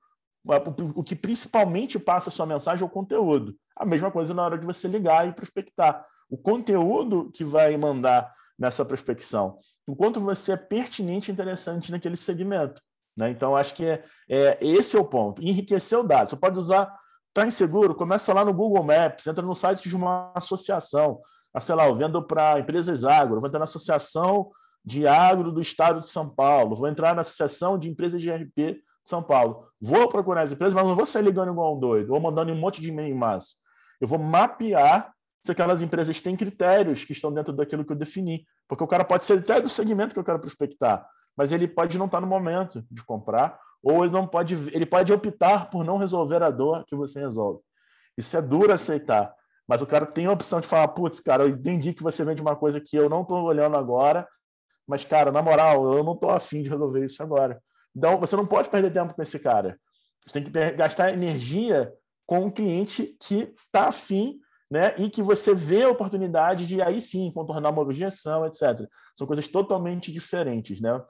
Speaker 1: o que principalmente passa a sua mensagem é o conteúdo. A mesma coisa na hora de você ligar e prospectar. O conteúdo que vai mandar nessa prospecção, o quanto você é pertinente e interessante naquele segmento. Né? Então, acho que é, é, esse é o ponto. Enriquecer o dado. Você pode usar, está inseguro? Começa lá no Google Maps, entra no site de uma associação. Ah, sei lá, eu vendo para empresas agro, vou entrar na associação de agro do estado de São Paulo, vou entrar na Associação de Empresas de RP de São Paulo. Vou procurar as empresas, mas não vou sair ligando igual um doido, ou mandando um monte de e-mail em massa. Eu vou mapear se aquelas empresas têm critérios que estão dentro daquilo que eu defini. Porque o cara pode ser até do segmento que eu quero prospectar, mas ele pode não estar no momento de comprar, ou ele não pode, ele pode optar por não resolver a dor que você resolve. Isso é duro aceitar. Mas o cara tem a opção de falar, putz, cara, eu entendi que você vende uma coisa que eu não estou olhando agora, mas, cara, na moral, eu não estou afim de resolver isso agora. Então, você não pode perder tempo com esse cara. Você tem que gastar energia com um cliente que está afim né, e que você vê a oportunidade de aí sim contornar uma objeção, etc. São coisas totalmente diferentes. Né?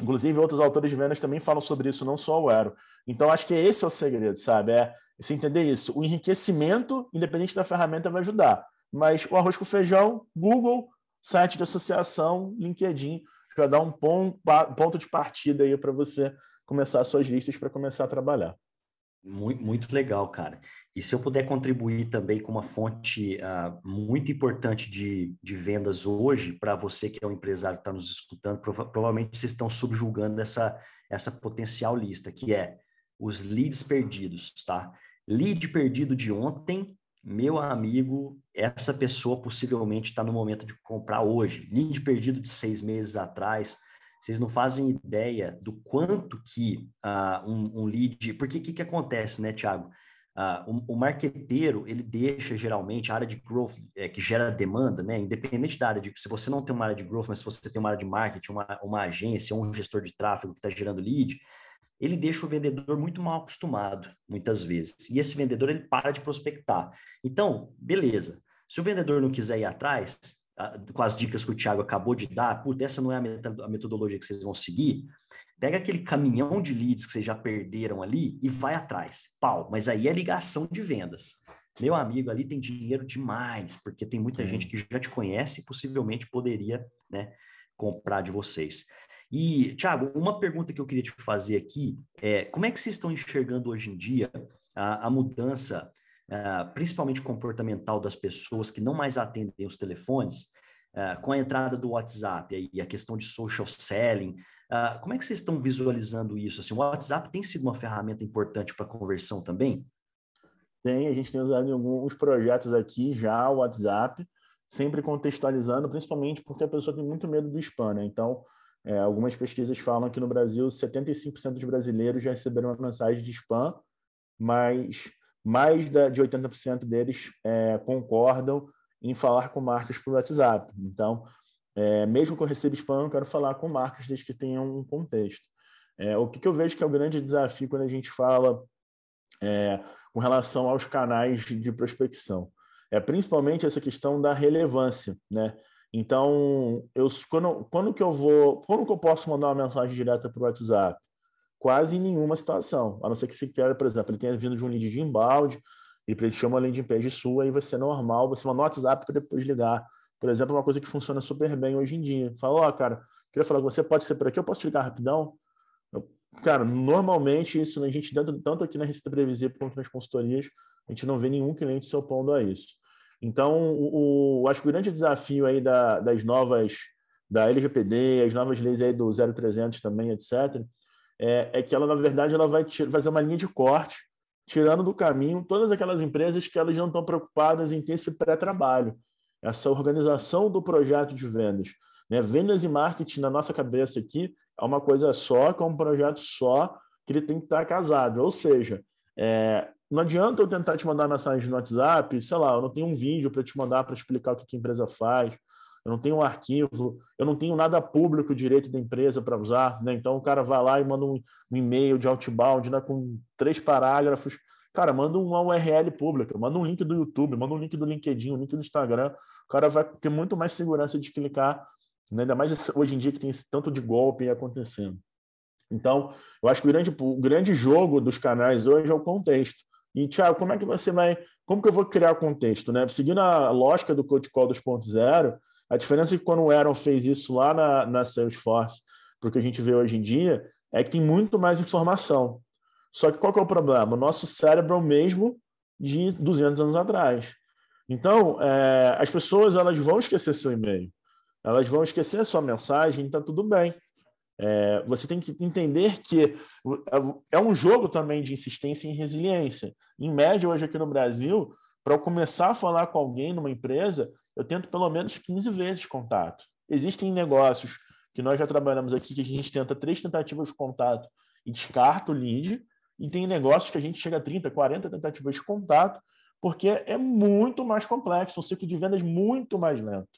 Speaker 1: Inclusive, outros autores de vendas também falam sobre isso, não só o Aero. Então, acho que esse é o segredo, sabe? É você entender isso. O enriquecimento, independente da ferramenta, vai ajudar. Mas o arroz com feijão, Google, site de associação, LinkedIn, já dá um ponto de partida aí para você começar suas listas para começar a trabalhar.
Speaker 2: Muito, muito legal, cara. E se eu puder contribuir também com uma fonte uh, muito importante de, de vendas hoje, para você que é um empresário que está nos escutando, prova provavelmente vocês estão subjulgando essa, essa potencial lista, que é os leads perdidos, tá? Lead perdido de ontem meu amigo, essa pessoa possivelmente está no momento de comprar hoje. Lead perdido de seis meses atrás, Vocês não fazem ideia do quanto que uh, um, um, lead. Porque o que, que acontece, né, Thiago? Uh, o, o marqueteiro, ele deixa geralmente a área de growth, é, que gera demanda, né? Independente da área de. Se você não tem uma área de growth, mas se você tem uma área de marketing, uma, uma agência, um gestor de tráfego que está gerando lead, ele deixa o vendedor muito mal acostumado, muitas vezes. E esse vendedor, ele para de prospectar. Então, beleza. Se o vendedor não quiser ir atrás, com as dicas que o Thiago acabou de dar, puta, essa não é a metodologia que vocês vão seguir, pega aquele caminhão de leads que vocês já perderam ali e vai atrás. Pau, mas aí é ligação de vendas. Meu amigo, ali tem dinheiro demais, porque tem muita Sim. gente que já te conhece e possivelmente poderia né, comprar de vocês. E, Thiago, uma pergunta que eu queria te fazer aqui é como é que vocês estão enxergando hoje em dia a, a mudança uh, principalmente comportamental das pessoas que não mais atendem os telefones, uh, com a entrada do WhatsApp e a questão de social selling, uh, como é que vocês estão visualizando isso? Assim, o WhatsApp tem sido uma ferramenta importante para conversão também?
Speaker 1: Tem, a gente tem usado em alguns projetos aqui já o WhatsApp, sempre contextualizando, principalmente porque a pessoa tem muito medo do spam, né? Então, é, algumas pesquisas falam que no Brasil 75% dos brasileiros já receberam uma mensagem de spam, mas mais de 80% deles é, concordam em falar com marcas por WhatsApp. Então, é, mesmo que eu receba spam, eu quero falar com marcas desde que tenham um contexto. É, o que, que, eu vejo que é o grande desafio quando a gente fala é, com relação aos canais de prospecção? É principalmente essa questão da relevância, né? Então, eu, quando, quando que eu vou, quando que eu posso mandar uma mensagem direta para o WhatsApp? quase em nenhuma situação, a não ser que se quer, por exemplo, ele tenha vindo de um lead de embalde, e ele chama uma landing page sua, aí vai ser normal, você manda um WhatsApp para depois ligar. Por exemplo, uma coisa que funciona super bem hoje em dia. Fala, ó, oh, cara, queria falar com você, pode ser por aqui, eu posso te ligar rapidão? Eu, cara, normalmente isso, a gente, tanto aqui na Receita Previsível quanto nas consultorias, a gente não vê nenhum cliente se opondo a isso. Então, o, o acho que o grande desafio aí da, das novas, da LGPD, as novas leis aí do 0300 também, etc., é, é que ela, na verdade, ela vai fazer uma linha de corte, tirando do caminho todas aquelas empresas que elas não estão preocupadas em ter esse pré-trabalho, essa organização do projeto de vendas. Né? Vendas e marketing, na nossa cabeça aqui, é uma coisa só, que é um projeto só, que ele tem que estar casado. Ou seja, é, não adianta eu tentar te mandar mensagem no WhatsApp, sei lá, eu não tenho um vídeo para te mandar para explicar o que a empresa faz, eu não tenho um arquivo, eu não tenho nada público direito da empresa para usar, né? Então o cara vai lá e manda um, um e-mail de outbound né, com três parágrafos. Cara, manda uma URL pública, manda um link do YouTube, manda um link do LinkedIn, um link do Instagram. O cara vai ter muito mais segurança de clicar, né? ainda mais hoje em dia que tem esse tanto de golpe acontecendo. Então, eu acho que o grande, o grande jogo dos canais hoje é o contexto. E, Thiago, como é que você vai. Como que eu vou criar contexto? Né? Seguindo a lógica do Code Call 2.0, a diferença é que quando o Aaron fez isso lá na, na Salesforce, porque a gente vê hoje em dia, é que tem muito mais informação. Só que qual que é o problema? O nosso cérebro é o mesmo de 200 anos atrás. Então, é, as pessoas elas vão esquecer seu e-mail, elas vão esquecer sua mensagem, então tudo bem. É, você tem que entender que é um jogo também de insistência e resiliência. Em média, hoje aqui no Brasil, para eu começar a falar com alguém numa empresa, eu tento pelo menos 15 vezes contato. Existem negócios que nós já trabalhamos aqui que a gente tenta três tentativas de contato e descarta o lead, e tem negócios que a gente chega a 30, 40 tentativas de contato, porque é muito mais complexo, um ciclo de vendas muito mais lento.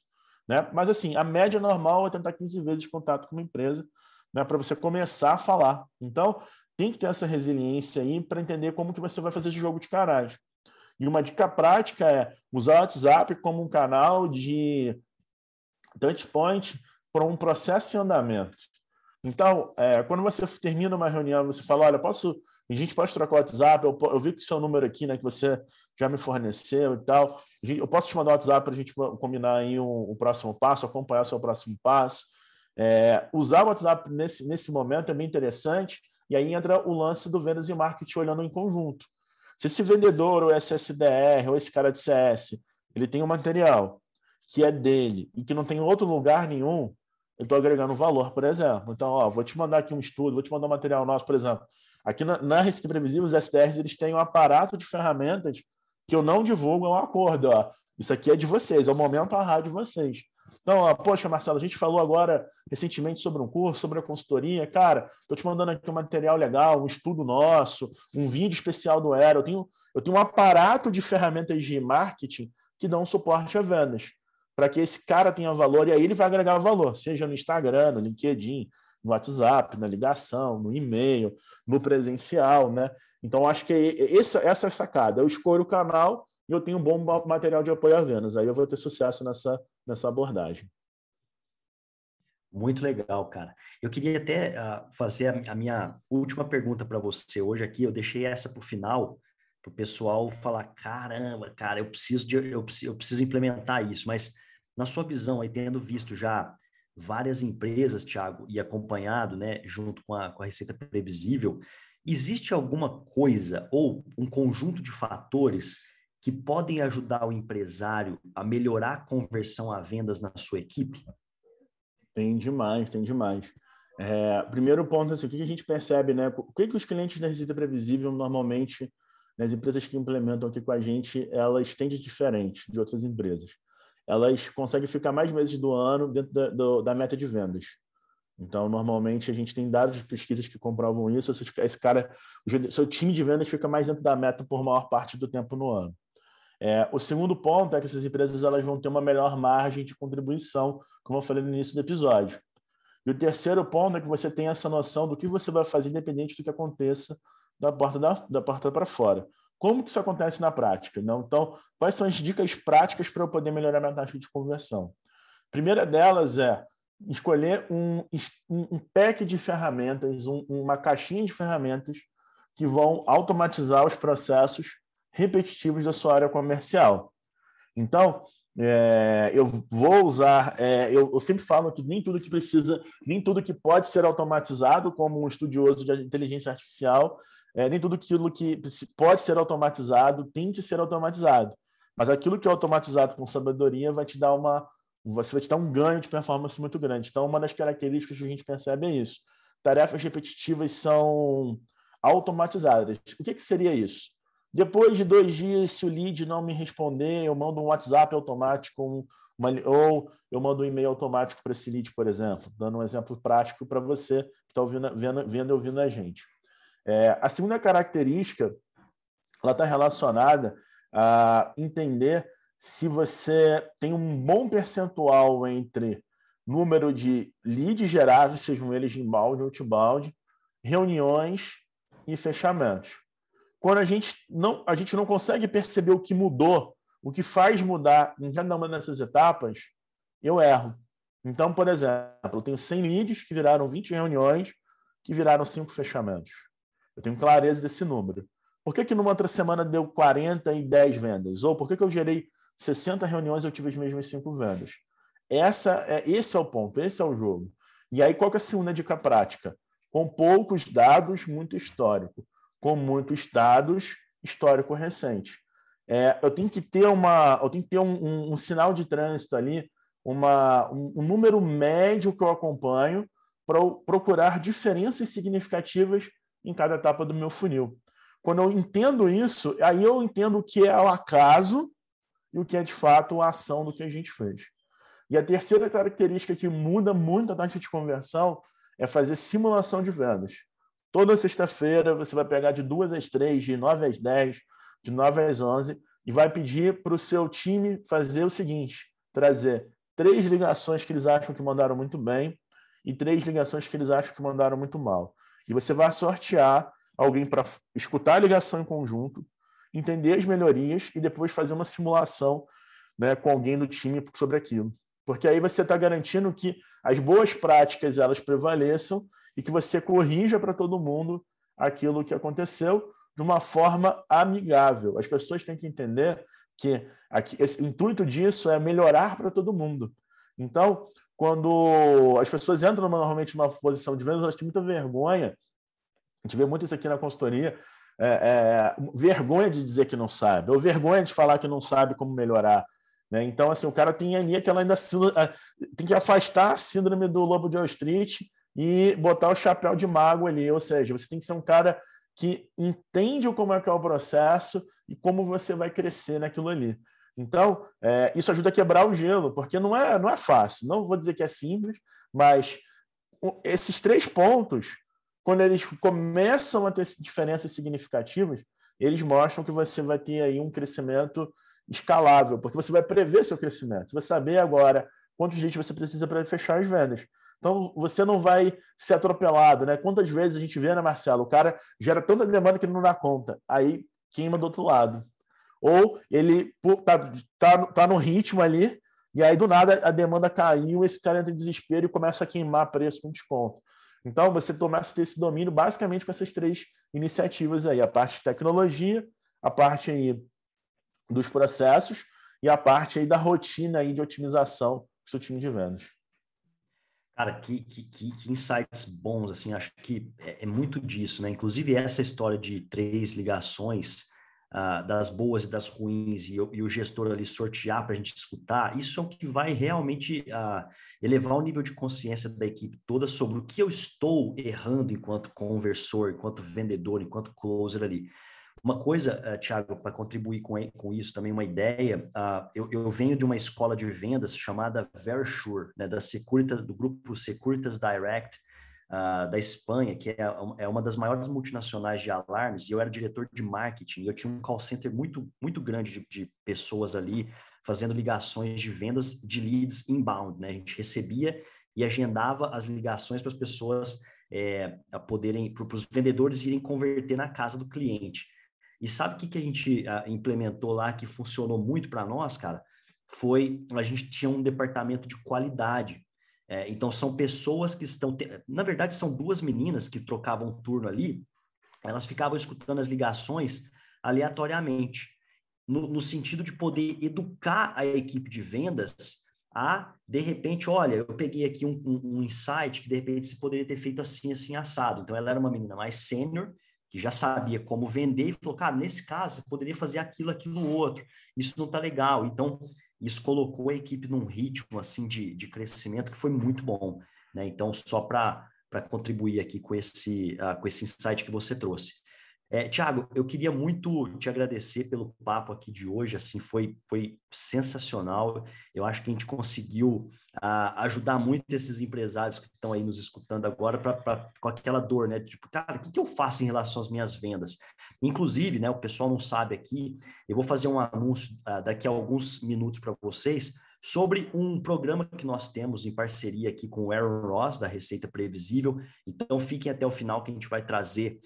Speaker 1: Né? Mas assim, a média normal é tentar 15 vezes contato com uma empresa né, para você começar a falar. Então, tem que ter essa resiliência aí para entender como que você vai fazer esse jogo de caralho. E uma dica prática é usar o WhatsApp como um canal de touchpoint para um processo em andamento. Então, é, quando você termina uma reunião, você fala, olha, posso, a gente pode trocar o WhatsApp, eu, eu vi que o seu número aqui, né, que você já me forneceu e tal, eu posso te mandar o WhatsApp para a gente combinar aí o, o, próximo passo, acompanhar o seu próximo passo. É, usar o WhatsApp nesse, nesse momento é bem interessante, e aí entra o lance do vendas e marketing olhando em conjunto. Se esse vendedor, ou esse SDR, ou esse cara de CS, ele tem um material que é dele e que não tem outro lugar nenhum, eu estou agregando valor, por exemplo. Então, ó, vou te mandar aqui um estudo, vou te mandar um material nosso, por exemplo. Aqui na, na Receita Previsível, os SDRs eles têm um aparato de ferramentas que eu não divulgo, é um acordo. Ó. Isso aqui é de vocês, é o momento a rádio de vocês. Então, poxa, Marcelo, a gente falou agora recentemente sobre um curso, sobre a consultoria. Cara, estou te mandando aqui um material legal, um estudo nosso, um vídeo especial do Era. Eu tenho, eu tenho um aparato de ferramentas de marketing que dão suporte a vendas, para que esse cara tenha valor e aí ele vai agregar valor, seja no Instagram, no LinkedIn, no WhatsApp, na ligação, no e-mail, no presencial, né? Então, acho que é essa, essa é a sacada. Eu escolho o canal e eu tenho um bom material de apoio a vendas. Aí eu vou ter sucesso nessa, nessa abordagem.
Speaker 2: Muito legal, cara. Eu queria até uh, fazer a, a, minha última pergunta para você hoje aqui. Eu deixei essa para o final, para o pessoal falar: caramba, cara, eu preciso, de, eu, eu preciso implementar isso. Mas, na sua visão, aí, tendo visto já várias empresas, Thiago, e acompanhado, né, junto com a, com a Receita Previsível, existe alguma coisa ou um conjunto de fatores que podem ajudar o empresário a melhorar a conversão a vendas na sua equipe?
Speaker 1: Tem demais, tem demais. É, primeiro ponto, assim, o que a gente percebe, né? O que, que os clientes da Receita Previsível, normalmente, nas empresas que implementam aqui com a gente, elas têm de diferente de outras empresas. Elas conseguem ficar mais meses do ano dentro da, do, da meta de vendas. Então, normalmente, a gente tem dados de pesquisas que comprovam isso. Esse cara, seu time de vendas fica mais dentro da meta por maior parte do tempo no ano. É, o segundo ponto é que essas empresas elas vão ter uma melhor margem de contribuição, como eu falei no início do episódio. E o terceiro ponto é que você tem essa noção do que você vai fazer independente do que aconteça da porta da, da porta para fora. Como que isso acontece na prática? Não? Então, quais são as dicas práticas para eu poder melhorar minha taxa de conversão? A primeira delas é escolher um, um pack de ferramentas, um, uma caixinha de ferramentas que vão automatizar os processos repetitivos da sua área comercial. Então, é, eu vou usar, é, eu, eu, sempre falo que nem tudo que precisa, nem tudo que pode ser automatizado, como um estudioso de inteligência artificial, é, nem tudo aquilo que pode ser automatizado tem que ser automatizado. Mas aquilo que é automatizado com sabedoria vai te dar uma, você vai te dar um ganho de performance muito grande. Então, uma das características que a gente percebe é isso. Tarefas repetitivas são automatizadas. O que, que seria isso? Depois de dois dias, se o lead não me responder, eu mando um WhatsApp automático uma, ou eu mando um e-mail automático para esse lead, por exemplo, dando um exemplo prático para você que está ouvindo, vendo, vendo e ouvindo a gente. É, a segunda característica ela está relacionada a entender se você tem um bom percentual entre número de leads gerados, sejam eles inbound ou outbound, reuniões e fechamentos quando a gente não a gente não consegue perceber o que mudou, o que faz mudar em cada uma dessas etapas, eu erro. Então, por exemplo, eu tenho 100 leads que viraram 20 reuniões, que viraram 5 fechamentos. Eu tenho clareza desse número. Por que, que numa outra semana deu 40 e 10 vendas? Ou por que, que eu gerei 60 reuniões e eu tive as mesmas 5 vendas? Essa é, esse é o ponto, esse é o jogo. E aí, qual que é a segunda dica prática? Com poucos dados, muito histórico com muitos dados histórico recente. É, eu tenho que ter uma, eu tenho que ter um, um, um sinal de trânsito ali, uma, um, um número médio que eu acompanho para procurar diferenças significativas em cada etapa do meu funil. Quando eu entendo isso, aí eu entendo o que é o acaso e o que é de fato a ação do que a gente fez. E a terceira característica que muda muito a taxa de conversão é fazer simulação de vendas. Toda sexta-feira você vai pegar de duas às três, de nove às dez, de nove às onze, e vai pedir para o seu time fazer o seguinte: trazer três ligações que eles acham que mandaram muito bem e três ligações que eles acham que mandaram muito mal. E você vai sortear alguém para escutar a ligação em conjunto, entender as melhorias e depois fazer uma simulação né, com alguém do time sobre aquilo. Porque aí você está garantindo que as boas práticas elas prevaleçam e que você corrija para todo mundo aquilo que aconteceu de uma forma amigável. As pessoas têm que entender que aqui, esse, o intuito disso é melhorar para todo mundo. Então, quando as pessoas entram normalmente numa posição de vendas, elas têm muita vergonha. A gente vê muito isso aqui na consultoria. É, é, vergonha de dizer que não sabe, ou vergonha de falar que não sabe como melhorar. Né? Então, assim, o cara tem ali aquela ainda tem que afastar a síndrome do lobo de Wall Street e botar o chapéu de mago ali, ou seja, você tem que ser um cara que entende como é que é o processo e como você vai crescer naquilo ali. Então, é, isso ajuda a quebrar o gelo, porque não é, não é fácil. Não vou dizer que é simples, mas esses três pontos, quando eles começam a ter diferenças significativas, eles mostram que você vai ter aí um crescimento escalável, porque você vai prever seu crescimento. Você vai saber agora quantos leads você precisa para fechar as vendas. Então, você não vai ser atropelado, né? Quantas vezes a gente vê, né, Marcelo? O cara gera tanta demanda que ele não dá conta. Aí queima do outro lado. Ou ele tá, tá, tá no ritmo ali, e aí do nada a demanda caiu, esse cara entra em desespero e começa a queimar preço com desconto. Então, você começa a ter esse domínio basicamente com essas três iniciativas aí: a parte de tecnologia, a parte aí dos processos e a parte aí da rotina aí de otimização do seu time de vendas.
Speaker 2: Cara, que, que, que, insights bons, assim, acho que é, é, muito disso, né? Inclusive essa história de três ligações, uh, das boas e das ruins, e, e o gestor ali sortear para a gente escutar, isso é o que vai realmente uh, elevar o nível de consciência da equipe toda sobre o que eu estou errando enquanto conversor, enquanto vendedor, enquanto closer ali. Uma coisa, uh, Thiago, para contribuir com, com isso, também uma ideia, uh, eu, eu, venho de uma escola de vendas chamada Verisure, né, da Securitas, do grupo Securitas Direct, uh, da Espanha, que é, é uma das maiores multinacionais de alarmes, e eu era diretor de marketing, e eu tinha um call center muito, muito grande de, de pessoas ali, fazendo ligações de vendas de leads inbound, né? A gente recebia e agendava as ligações para as pessoas é, poderem, para os vendedores irem converter na casa do cliente. E sabe o que, que a gente uh, implementou lá que funcionou muito para nós, cara? Foi a gente tinha um departamento de qualidade. É, então são pessoas que estão, te... na verdade são duas meninas que trocavam turno ali. Elas ficavam escutando as ligações aleatoriamente, no, no sentido de poder educar a equipe de vendas a, de repente, olha, eu peguei aqui um, um, um, insight que de repente se poderia ter feito assim, assim, assado. Então, ela era uma menina mais sênior, que já sabia como vender e falou, cara, nesse caso, você poderia fazer aquilo, aquilo, outro. Isso não está legal. Então, isso colocou a equipe num ritmo, assim, de, de crescimento que foi muito bom, né? Então, só para contribuir aqui com esse, uh, com esse insight que você trouxe. É, Tiago, eu queria muito te agradecer pelo papo aqui de hoje, assim, foi, foi sensacional. Eu acho que a gente conseguiu uh, ajudar muito esses empresários que estão aí nos escutando agora pra, pra, com aquela dor, né? Tipo, cara, o que, que eu faço em relação às minhas vendas? Inclusive, né, o pessoal não sabe aqui, eu vou fazer um anúncio uh, daqui a alguns minutos para vocês sobre um programa que nós temos em parceria aqui com o Aaron Ross, da Receita Previsível. Então, fiquem até o final que a gente vai trazer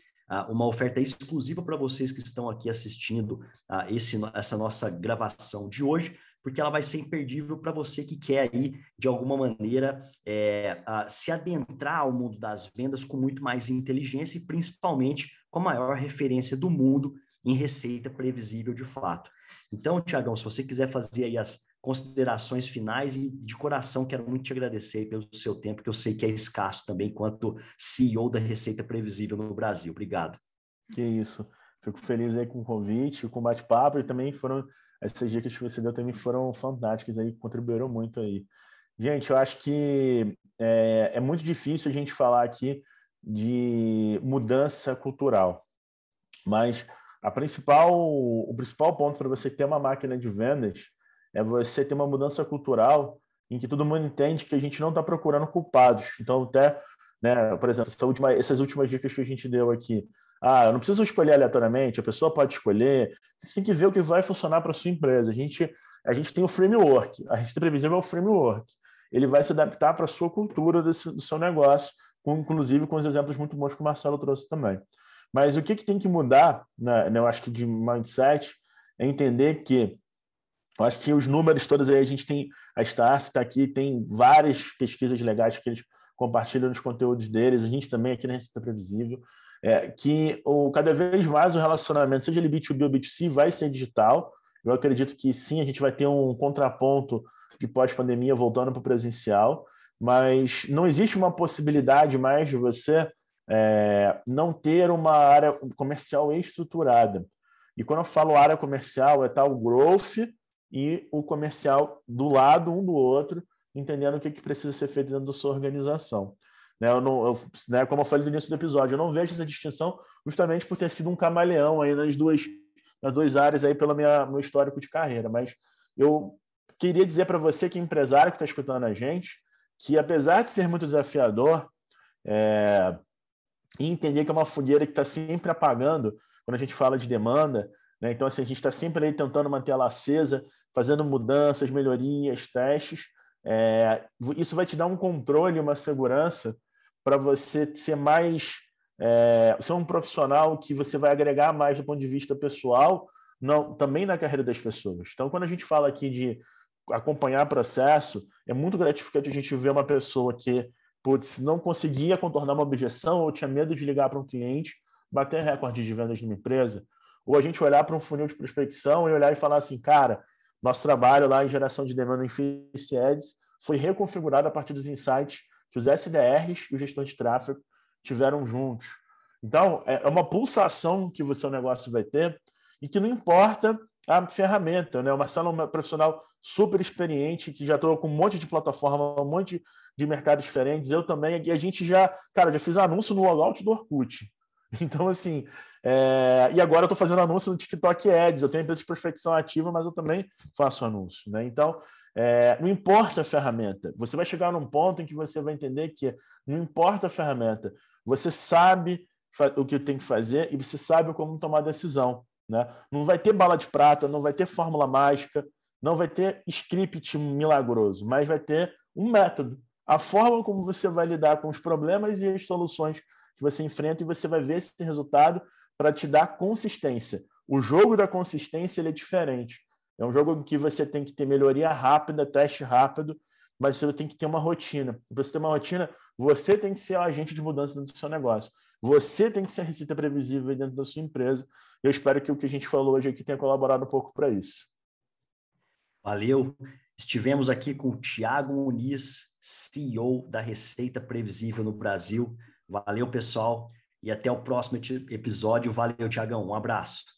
Speaker 2: uma oferta exclusiva para vocês que estão aqui assistindo uh, esse, essa nossa gravação de hoje, porque ela vai ser imperdível para você que quer aí, de alguma maneira, é, uh, se adentrar ao mundo das vendas com muito mais inteligência e principalmente com a maior referência do mundo em receita previsível de fato. Então, Tiagão, se você quiser fazer aí as considerações finais e de coração quero muito te agradecer pelo seu tempo, que eu sei que é escasso também quanto CEO da Receita Previsível no Brasil. Obrigado.
Speaker 1: Que isso. Fico feliz aí com o convite, com o bate-papo e também foram essas dicas que você deu também foram fantásticas aí, contribuíram muito aí. Gente, eu acho que é, é muito difícil a gente falar aqui de mudança cultural, mas a principal, o principal ponto para você ter uma máquina de vendas é você ter uma mudança cultural em que todo mundo entende que a gente não está procurando culpados. Então, até, né, por exemplo, essa última, essas últimas dicas que a gente deu aqui. Ah, eu não preciso escolher aleatoriamente, a pessoa pode escolher. Você tem que ver o que vai funcionar para sua empresa. A gente, a gente tem o framework, a receita previsível é o framework. Ele vai se adaptar para a sua cultura desse, do seu negócio, com, inclusive com os exemplos muito bons que o Marcelo trouxe também. Mas o que, que tem que mudar, né, eu acho que de mindset, é entender que acho que os números todos aí, a gente tem, a Starce está aqui, tem várias pesquisas legais que eles compartilham nos conteúdos deles, a gente também aqui na Receita Previsível, é, que o, cada vez mais o relacionamento, seja ele B2B ou B2C, vai ser digital. Eu acredito que sim, a gente vai ter um contraponto de pós-pandemia voltando para o presencial, mas não existe uma possibilidade mais de você é, não ter uma área comercial estruturada. E quando eu falo área comercial, é tal growth e o comercial do lado um do outro, entendendo o que, que precisa ser feito dentro da sua organização. Né, eu não, eu, né, como eu falei no início do episódio, eu não vejo essa distinção justamente por ter sido um camaleão aí nas duas, nas duas áreas aí pelo minha, meu histórico de carreira, mas eu queria dizer para você que é empresário que está escutando a gente, que apesar de ser muito desafiador, é, entender que é uma fogueira que está sempre apagando quando a gente fala de demanda, né? então assim, a gente está sempre aí tentando manter ela acesa, fazendo mudanças, melhorias, testes, é, isso vai te dar um controle, uma segurança para você ser mais, é, ser um profissional que você vai agregar mais do ponto de vista pessoal, não, também na carreira das pessoas. Então, quando a gente fala aqui de acompanhar processo, é muito gratificante a gente ver uma pessoa que putz, não conseguia contornar uma objeção ou tinha medo de ligar para um cliente, bater recorde de vendas numa empresa, ou a gente olhar para um funil de prospecção e olhar e falar assim, cara, nosso trabalho lá em geração de demanda em Face Ads foi reconfigurado a partir dos insights que os SDRs e o gestor de tráfego tiveram juntos. Então, é, é uma pulsação que o seu negócio vai ter e que não importa a ferramenta. Né? O Marcelo é um profissional super experiente, que já estou com um monte de plataforma, um monte de mercados diferentes. Eu também, e a gente já, cara, já fiz anúncio no logout do Orkut. *laughs* Então, assim, é... e agora eu estou fazendo anúncio no TikTok Ads. Eu tenho empresa de prospecção ativa, mas eu também faço anúncio. Né? Então, é... não importa a ferramenta. Você vai chegar num ponto em que você vai entender que não importa a ferramenta. Você sabe o que tem que fazer e você sabe como tomar decisão. Né? Não vai ter bala de prata, não vai ter fórmula mágica, não vai ter script milagroso, mas vai ter um método. A forma como você vai lidar com os problemas e as soluções que você enfrenta e você vai ver esse resultado para te dar consistência. O jogo da consistência ele é diferente. É um jogo que você tem que ter melhoria rápida, teste rápido, mas você tem que ter uma rotina. Para você ter uma rotina, você tem que ser o agente de mudança dentro do seu negócio. Você tem que ser a receita previsível dentro da sua empresa. Eu espero que o que a gente falou hoje aqui tenha colaborado um pouco para isso.
Speaker 2: Valeu. Estivemos aqui com o Tiago Muniz, CEO da Receita Previsível no Brasil. Valeu, pessoal, e até o próximo episódio. Valeu, Tiagão. Um abraço.